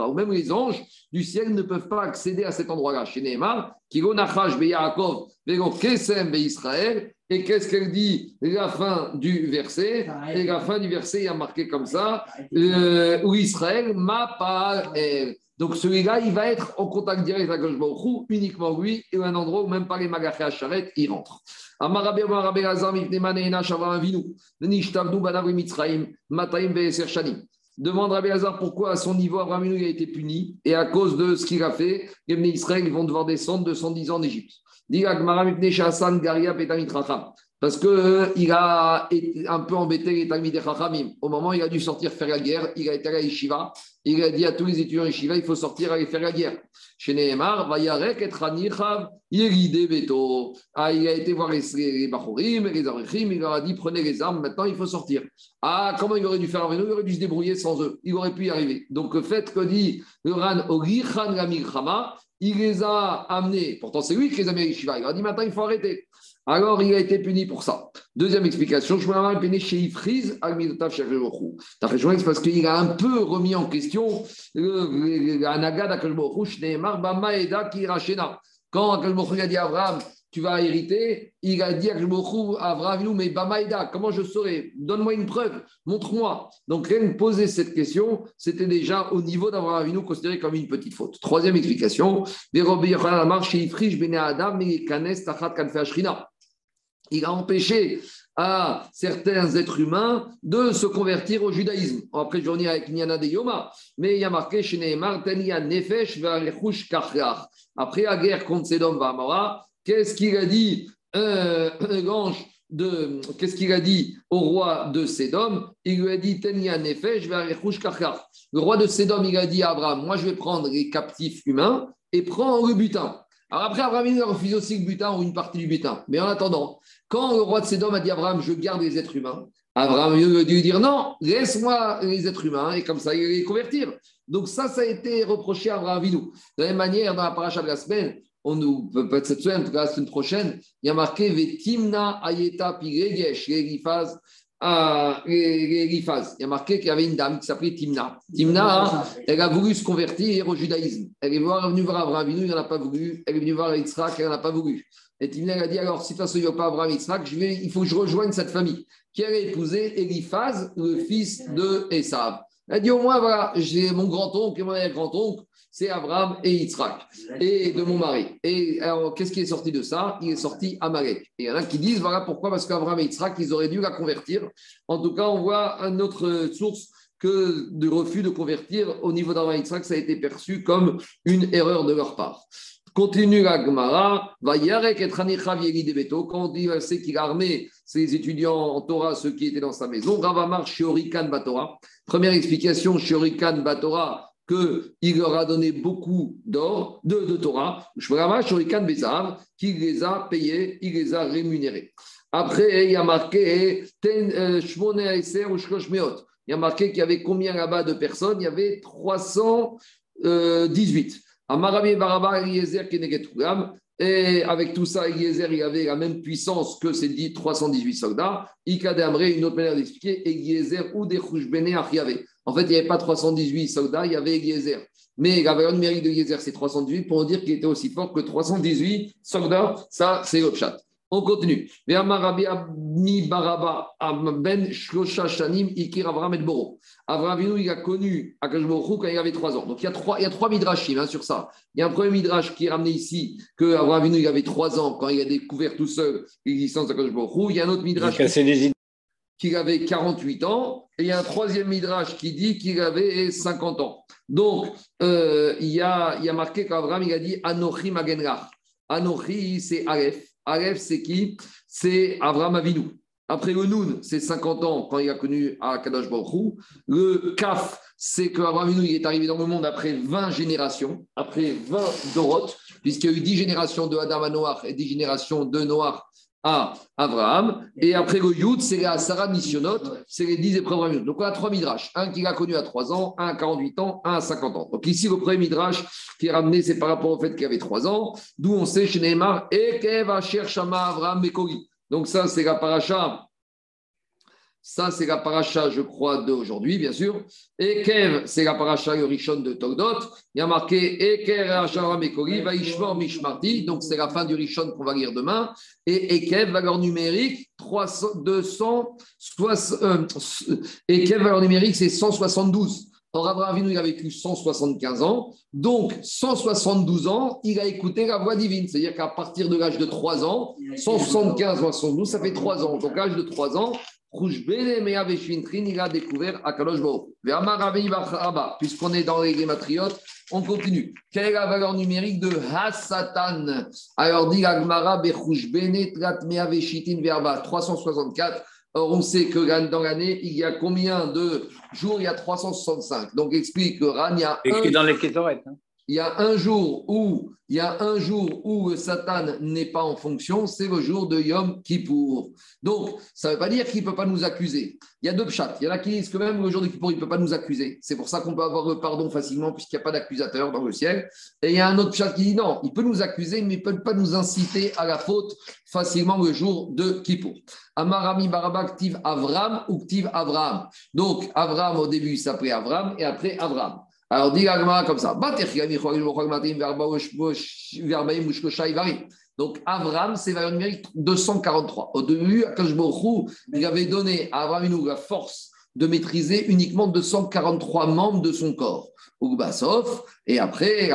ou même les anges du ciel ne peuvent pas accéder à cet endroit-là. Chez Neymar, Israël, et qu'est-ce qu'elle dit La fin du verset? Et la fin du verset, il y a marqué comme ça euh, Ou Israël, ma part. Donc celui-là, il va être en contact direct avec le Baruch uniquement lui, et un endroit où même pas les magaché à charrette, il rentre. Demande Rabbi Hazar pourquoi à son niveau Abraham a été puni et à cause de ce qu'il a fait, les Israël vont devoir descendre de 110 ans en Égypte. Parce qu'il euh, a un peu embêté les Talmid Chachamim. Au moment où il a dû sortir faire la guerre, il a été à la Yeshiva. Il a dit à tous les étudiants Yeshiva il faut sortir aller faire la guerre. Chez Vayarek et Beto. Ah, il a été voir les, les les Arichim, il leur a dit prenez les armes, maintenant il faut sortir. Ah, comment il aurait dû faire? Il aurait dû se débrouiller sans eux. Il aurait pu y arriver. Donc, le fait que dit le Ran Ogichan Ramilchama, il les a amenés, pourtant c'est lui qui les a mis à il a dit maintenant il faut arrêter. Alors il a été puni pour ça. Deuxième explication, je me puni chez Ifriz, c'est parce qu'il a un peu remis en question Anaga d'Akashbochou, Shneemar, Bama Eda Kirachena. Quand Akashbochou a dit à Abraham, tu vas hériter. Il a dit à Abraham, mais Bamaïda, comment je saurais Donne-moi une preuve, montre-moi. Donc, rien que poser cette question, c'était déjà au niveau d'Abraham Avinu considéré comme une petite faute. Troisième explication, il a empêché à certains êtres humains de se convertir au judaïsme. Après, je avec Niana de Yoma, mais il y a marqué chez Nehemar, Nefesh, Après la guerre contre Sedom Vamora, Qu'est-ce qu'il a dit euh, qu'est-ce qu'il a dit au roi de Sédom Il lui a dit Tenia Nefesh Le roi de Sédom, il a dit à Abraham Moi, je vais prendre les captifs humains et prends le butin. Alors après, Abraham il a refusé aussi le butin ou une partie du butin. Mais en attendant, quand le roi de Sédom a dit à Abraham Je garde les êtres humains, Abraham a dû lui dire Non, laisse-moi les êtres humains et comme ça, il va les convertir. Donc ça, ça a été reproché à Abraham Vinou. De la même manière, dans la paracha de la semaine, on nous, peut-être cette semaine, en tout cas la semaine prochaine, il y a marqué Vetimna Ayeta Piregesh, l'Eliphaz. Il y a marqué qu'il y avait une dame qui s'appelait Timna. Timna, elle a voulu se convertir au judaïsme. Elle est venue voir Abraham il n'en a pas voulu. Elle est venue voir Yitzhak, elle n'en a pas voulu. Et Timna elle a dit alors, si de toute façon il n'y a pas Abraham Yitzhak, je il faut que je rejoigne cette famille qui a épousé Eliphaz, le fils de Esav. Elle a dit au moins, voilà, j'ai mon grand-oncle et mon arrière-grand-oncle c'est Abraham et Yitzhak, et de mon mari. Et alors, qu'est-ce qui est sorti de ça? Il est sorti Amalek. Et il y en a qui disent, voilà pourquoi, parce qu'Abraham et Yitzhak, ils auraient dû la convertir. En tout cas, on voit une autre source que de refus de convertir au niveau d'Abraham et Yitzhak, ça a été perçu comme une erreur de leur part. Continue la Gemara, va Yarek et des Beto. Quand on dit c'est qu'il a armé ses étudiants en Torah, ceux qui étaient dans sa maison, Ravamar Shiorikan Batora. Première explication, Shiorikan Batora, qu'il leur a donné beaucoup d'or, de, de Torah, qu'il les a payés, il les a rémunérés. Après, il y a marqué euh, Il y a marqué qu'il y avait combien là-bas de personnes? Il y avait 318. Amarabi Baraba Eliezer Kenegetugam. Et avec tout ça, Eliezer, il avait la même puissance que ces dit 318 soldats. Ikade Amré, une autre manière d'expliquer, Eliezer ou des Khouchbene Achiave. En fait, il n'y avait pas 318 soldats, il y avait Eliezer. Mais la valeur numérique de Eliezer, c'est 318 pour dire qu'il était aussi fort que 318 soldats. Ça, c'est le chat. On continue. Baraba ben Shanim Ikir Avram et Boro. Avram il a connu Akashborou quand il avait trois ans. Donc il y a trois, il y a trois midrashim hein, sur ça. Il y a un premier midrash qui est ramené ici que Avram il avait trois ans quand il a découvert tout seul l'existence d'Akashborou. Il y a un autre midrash qu'il avait 48 ans. Et il y a un troisième midrash qui dit qu'il avait 50 ans. Donc euh, il, y a, il y a marqué qu'Avram il a dit Anochi Magenrach. Anochi c'est Aleph. Aleph, c'est qui? C'est Avram Avinu. Après le Noun, c'est 50 ans quand il a connu Akadosh Baruch Le Kaf, c'est qu'Avram Avinu il est arrivé dans le monde après 20 générations, après 20 Doroth, puisqu'il y a eu 10 générations de Adam à Noach et 10 générations de Noach à Abraham. Et après le Yud, c'est la Sarah Nisionot, c'est les 10 épreuves Donc on a trois midrash. Un qui l'a connu à 3 ans, un à 48 ans, un à 50 ans. Donc ici, le premier midrash qui est ramené, c'est par rapport au fait qu'il avait 3 ans, d'où on sait chez Neymar, et va chercher Abraham Mekori. Donc ça, c'est la paracha ça, c'est la paracha, je crois, d'aujourd'hui, bien sûr. Et Kev, c'est la paracha Rishon de Togdot. Il y a marqué Ekev Mekori, Vaishmor Mishmarti. Donc, c'est la fin du Rishon qu'on va lire demain. Et Ekev, valeur numérique, 300, 200, euh, Ekev, valeur numérique, c'est 172. Or, Abraham Avinu, il a vécu 175 ans. Donc, 172 ans, il a écouté la voix divine. C'est-à-dire qu'à partir de l'âge de 3 ans, 175 moins 172, ça fait 3 ans. Donc, l'âge de 3 ans, il a découvert Akalosh Puisqu'on est dans les matriotes, on continue. Quelle est la valeur numérique de Hasatan? Alors dit Agmara Verba 364. Or, on sait que dans l'année, il y a combien de jours? Il y a 365. Donc, explique que Ran, il y a. Et dans les Kétorettes. Hein il y a un jour où il y a un jour où Satan n'est pas en fonction, c'est le jour de Yom Kippour. Donc, ça ne veut pas dire qu'il ne peut pas nous accuser. Il y a deux chats. Il y en a qui disent que même le jour de Kippour, il ne peut pas nous accuser. C'est pour ça qu'on peut avoir le pardon facilement, puisqu'il n'y a pas d'accusateur dans le ciel. Et il y a un autre chat qui dit non, il peut nous accuser, mais il ne peut pas nous inciter à la faute facilement le jour de Kippour. Amarami Barabak Tiv Avram ou Tiv Avram. Donc, Avram au début s'appelait Avram et après Avram. Alors, dit comme ça. Donc, Avram, c'est valeur numérique 243. Au début, il avait donné à Avram la force de maîtriser uniquement 243 membres de son corps. Et après.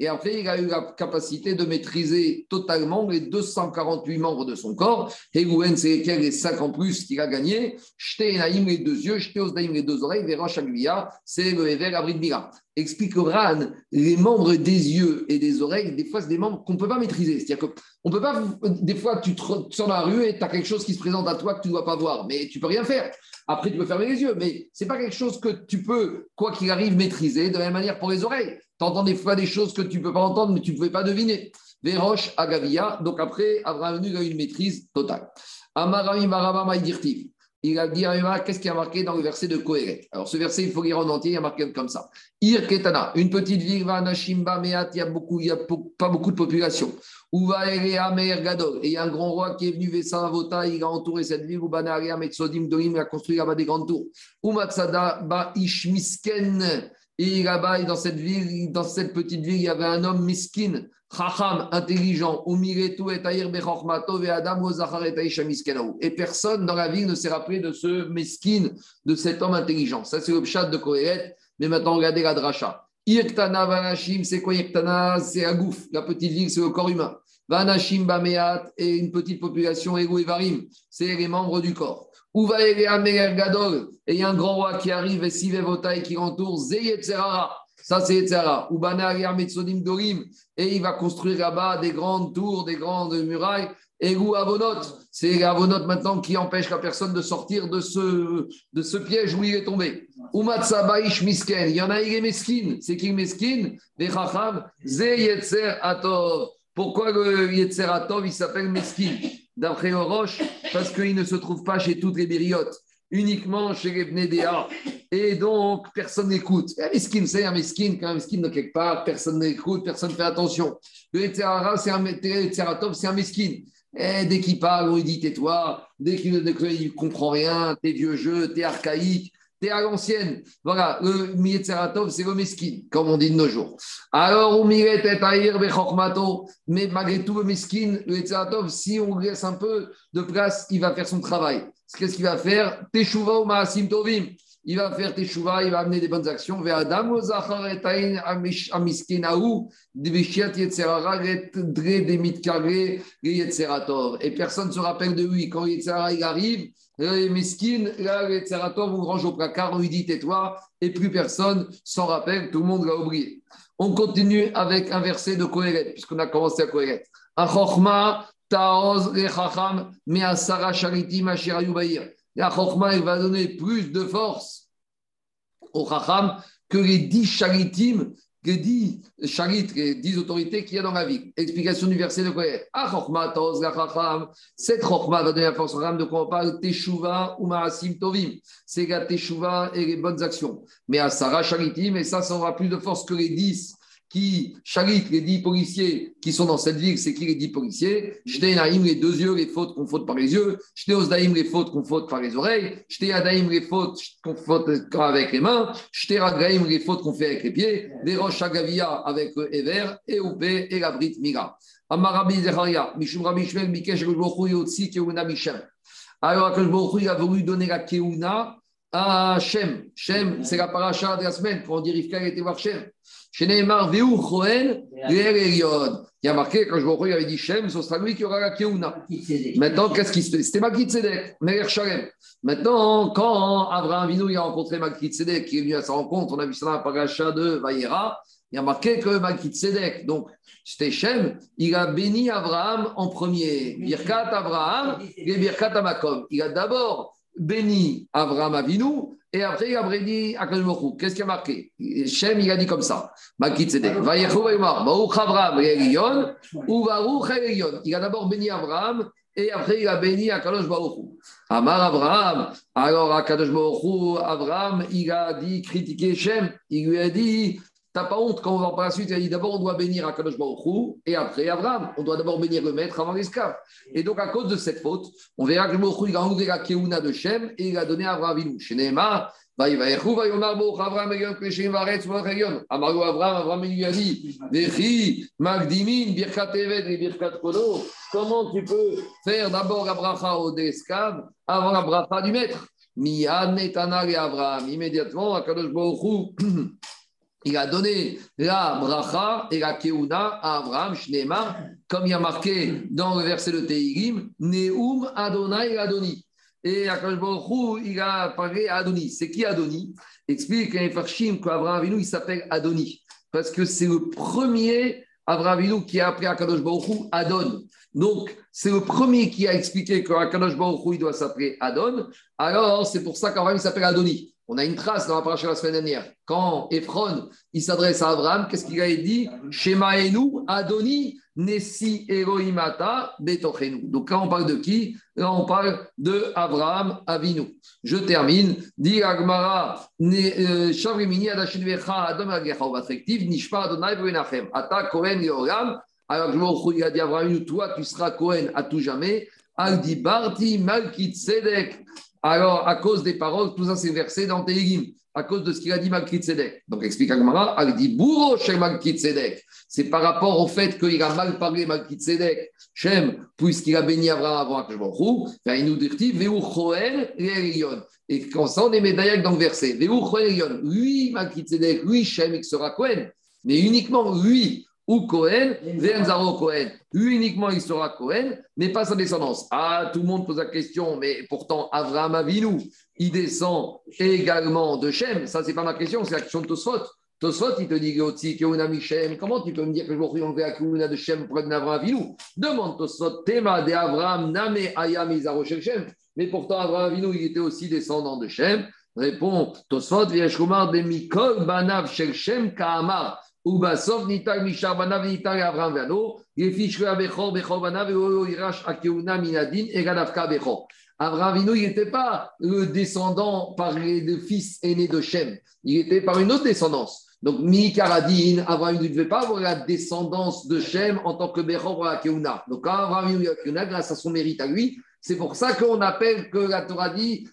Et après, il a eu la capacité de maîtriser totalement les 248 membres de son corps. Heguen, c'est les 5 en plus qu'il a gagné. Shtenaim, les deux yeux. Shteosdaim, les deux oreilles. Vera Shagvia, c'est le Ever Abrit Mira. Explique Ran, les membres des yeux et des oreilles, des fois, c'est des membres qu'on ne peut pas maîtriser. C'est-à-dire qu'on peut pas. Des fois, tu te sors dans la rue et tu as quelque chose qui se présente à toi que tu ne dois pas voir, mais tu peux rien faire. Après, tu peux fermer les yeux, ce n'est pas quelque chose que tu peux, quoi qu'il arrive, maîtriser. De la même manière pour les oreilles. Tu entends des fois des choses que tu ne peux pas entendre, mais tu ne pouvais pas deviner. Véroche, Agavia. Donc après, Abraham a une maîtrise totale. Amarami Il a dit qu'est-ce qui a marqué dans le verset de Kohéret Alors ce verset, il faut lire en entier, il y a marqué comme ça. Ir Ketana, une petite ville, Vanashimba Meat, il n'y a, beaucoup, a pas beaucoup de population. Uva Meir Gadol, et il y a un grand roi qui est venu, Vesa Vota, il a entouré cette ville, Ubanaria Metsodim Doim, il a construit là-bas des grandes tours. Umatsada Ba Ishmisken, et là-bas, dans cette ville, dans cette petite ville, il y avait un homme miskin, chacham, intelligent, et personne dans la ville ne s'est rappelé de ce miskin, de cet homme intelligent. Ça, c'est le chat de Kohéret. Mais maintenant, regardez la dracha. Irktana Vanashim, c'est quoi Irktana C'est Agouf. La petite ville, c'est le corps humain. Vanashim Bameat et une petite population Ego et Varim, c'est les membres du corps. Uva Gadol, et il y a un grand roi qui arrive, et Sivevota et qui entoure Zeyetzerara. Ça, c'est. Ubana Dorim, et il va construire là-bas des grandes tours, des grandes murailles. Et Avonot, c'est Avonot maintenant qui empêche la personne de sortir de ce, piège où il est tombé. Umatsabaish Misken, il y en a, il est meskin. C'est qui meskin Des Zeyetzer Atov. Pourquoi le Yetzer Atov, il s'appelle meskin D'après Oroche, parce qu'il ne se trouve pas chez toutes les bériotes, uniquement chez les. Et donc, personne n'écoute. Un meskin, c'est un meskin, quand un meskin de quelque part, personne n'écoute, personne ne fait attention. Le Yetzer c'est un Atov, c'est un meskin. Et dès qu'il parle, on lui dit tais-toi. Dès qu'il ne comprend rien, t'es vieux jeu, t'es archaïque, t'es à l'ancienne. Voilà, le Mietzeratov, c'est le mesquin, comme on dit de nos jours. Alors, on mais malgré tout, le mesquin, le Mietzeratov, si on laisse un peu de place, il va faire son travail. Qu'est-ce qu'il va faire? Teshuva ou Maasim Tovim il va faire teshuva, il va amener des bonnes actions. vers Adam Et personne ne se rappelle de lui. Quand Yetzera il arrive, les mesquines, là, les range au placard, on lui dit tais-toi, et plus personne s'en rappelle, tout le monde l'a oublié. On continue avec un verset de Kohelet, puisqu'on a commencé à Kohelet. Achorma, Taoz, Rechacham, Measara, Sharitim, Ashirayubaïr. La Chokhmah, il va donner plus de force au Chacham que les dix charitim, les dix charit, les dix autorités qu'il y a dans la vie. Explication du verset de quoi Ah, Chokhmah, Toz, la Chacham. Cette va donner la force au Chacham de quoi on parle? Teshuva ou Maasim Tovim. C'est la Teshuva et les bonnes actions. Mais à Sarah Charitim, et ça, ça aura plus de force que les dix qui charite les dix policiers qui sont dans cette ville, c'est qui les dix policiers? Naïm, les deux yeux, les fautes qu'on faute par les yeux. Osdaïm, les fautes qu'on faute par les oreilles. Adaïm, les fautes qu'on faute avec les mains. Ragaïm, les fautes qu'on fait avec les pieds. Les roches Agavia avec le Ever, et Oupé et la Brit Mira. Amarabi Zecharia, Mishum Rabbi Shmuel, Mikesh Yotsi, Keuna Mishem. Alors, Akash il a voulu donner la Keuna à Shem. Shem, c'est la paracha de la semaine, quand on dit Rivka était voir Shem. Il y a marqué, quand je vois, il avait dit Shem, ce sera lui qui aura la Keuna. Maintenant, qu'est-ce qui se fait C'était Malkit Tzedek, Meir Shalem. Maintenant, quand Abraham Vinou il a rencontré Malkit Tzedek, qui est venu à sa rencontre, on a vu ça dans la paracha de Vaïra, il y a marqué que Malkit Tzedek, donc c'était Shem, il a béni Abraham en premier. Birkat Abraham et Birkat Amakom. Il a d'abord béni Abraham Avinu et après, il a béni Akashmochou. Qu'est-ce qui a marqué? Shem, il a dit comme ça. Il a d'abord béni Abraham et après, il a béni Akadosh Baruch Amar Abraham. Alors, Akadosh Baruch Abraham, il a dit, critiquer Shem. Il lui a dit, T'as pas honte quand on va par la suite, il a dit d'abord on doit bénir Akadosh Baruch et après Abraham. On doit d'abord bénir le maître avant l'esclave. Et donc à cause de cette faute, on verra que Baruch il a enlevé la Keuna de Shem et il a donné à Abraham Vinu. Chez Neymar, Vaïvaïchou, Vaïomar Baruch Abraham Egon Kleshim Varetz Vareyon. Amargo Abraham, Abraham lui a dit Vechi, Magdimin, Birkat Eved et Birkat Kodo. Comment tu peux faire d'abord la bracha au esclaves avant la bracha du maître? Mian Netana et Abraham. Immédiatement, Akadosh Baruch (clears throat) il a donné la bracha et la keuna à Abraham, Shneemar, comme il y a marqué dans le verset de Teirim, Neum Adonai Adoni. Et Akash il a parlé à Adoni. C'est qui Adoni? Explique à Farshim qu'Abraham Avinu, il s'appelle Adoni. Parce que c'est le premier Abraham Avinu qui a appelé Akadosh Baruch Adon. Donc, c'est le premier qui a expliqué qu'Akadosh Baruch il doit s'appeler Adon. Alors, c'est pour ça qu'Abraham s'appelle Adoni. On a une trace dans la paracha la semaine dernière. Quand Ephron il s'adresse à Abraham, qu'est-ce qu'il a dit? Shema Enu, Adoni, Nessi Elohimata, Betochenu. Donc quand on parle de qui? Là, on parle de Abraham Avinu. Je termine. Dit Agmara, euh, Shavrimini, Adashinvecha, Adam Agecha, Vatrektiv, Nishpa Adonai Benachem. Ata Kohen Yoram. Alors je il a dit Abraham, toi tu seras Kohen à tout jamais. Aldi Barti, Malkit Sedek. Alors, à cause des paroles, tout ça c'est versé dans Tehillim, à cause de ce qu'il a dit Malkit Sedek. Donc, explique Agmara, il dit bourreau chez Malkit Sedek. C'est par rapport au fait qu'il a mal parlé Malkit Sedek, Shem, puisqu'il a béni Abraham avant Akashbaruch, il nous dit Veu Choel Et quand ça, on est médaillé dans le verset. Veu Choel Lui, Malkit Sedek, lui, Shem, il sera Kohen. Mais uniquement lui, ou Cohen, Venzaro Cohen. Uniquement, il sera Cohen, mais pas sa descendance. Ah, tout le monde pose la question, mais pourtant, Avraham Avinu, il descend également de Shem. Ça, c'est pas ma question, c'est la question de Tosfot. Tosfot, il te dit aussi Keuna Michem. Comment tu peux me dire que je vais enlever la Keuna de Shem pour Avraham Avinu? Demande Tosfot, Tema de Avraham, Name Ayam Izaro Shem. Mais pourtant, Avraham Avinu, il était aussi descendant de Shem. Répond Tosfot, Vieshkumar de Mikol Banav Shem Kaamar. Ubasov Nitar Mishar Banav Nitar Avraham Vano. Yefishra Bechor Bechor Banav Irash Akeuna Minadin Egadavka Bechor. Abraham Avinu, il n'était pas le descendant par deux fils aînés de Shem. Il était par une autre descendance. Donc, Mikaradin, Abraham ne devait pas avoir la descendance de Shem en tant que Bechor à Keuna. Donc, quand Abraham Avinu a Keuna, grâce à son mérite à lui, c'est pour ça qu'on appelle que la Torah dit,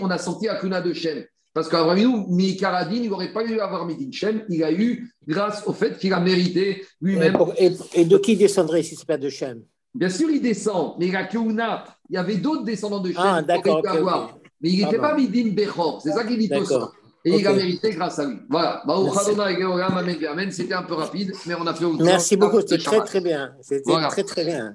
on a sorti la Keuna de Shem. Parce qu'Abraham Mikaradin, il n'aurait pas eu avoir Midin Shem, il a eu grâce au fait qu'il a mérité lui-même. Et, et, de qui descendrait si ce n'est pas de Shem? Bien sûr, il descend, mais la Keuna, il y avait d'autres descendants de Shem ah, d'accord, Mais il n'était pas Midin Bechor, c'est ça qu'il dit tout ça. Et il a mérité grâce à lui. Voilà. C'était un peu rapide, mais on a fait Merci beaucoup, c'était très très bien. C'était très très bien.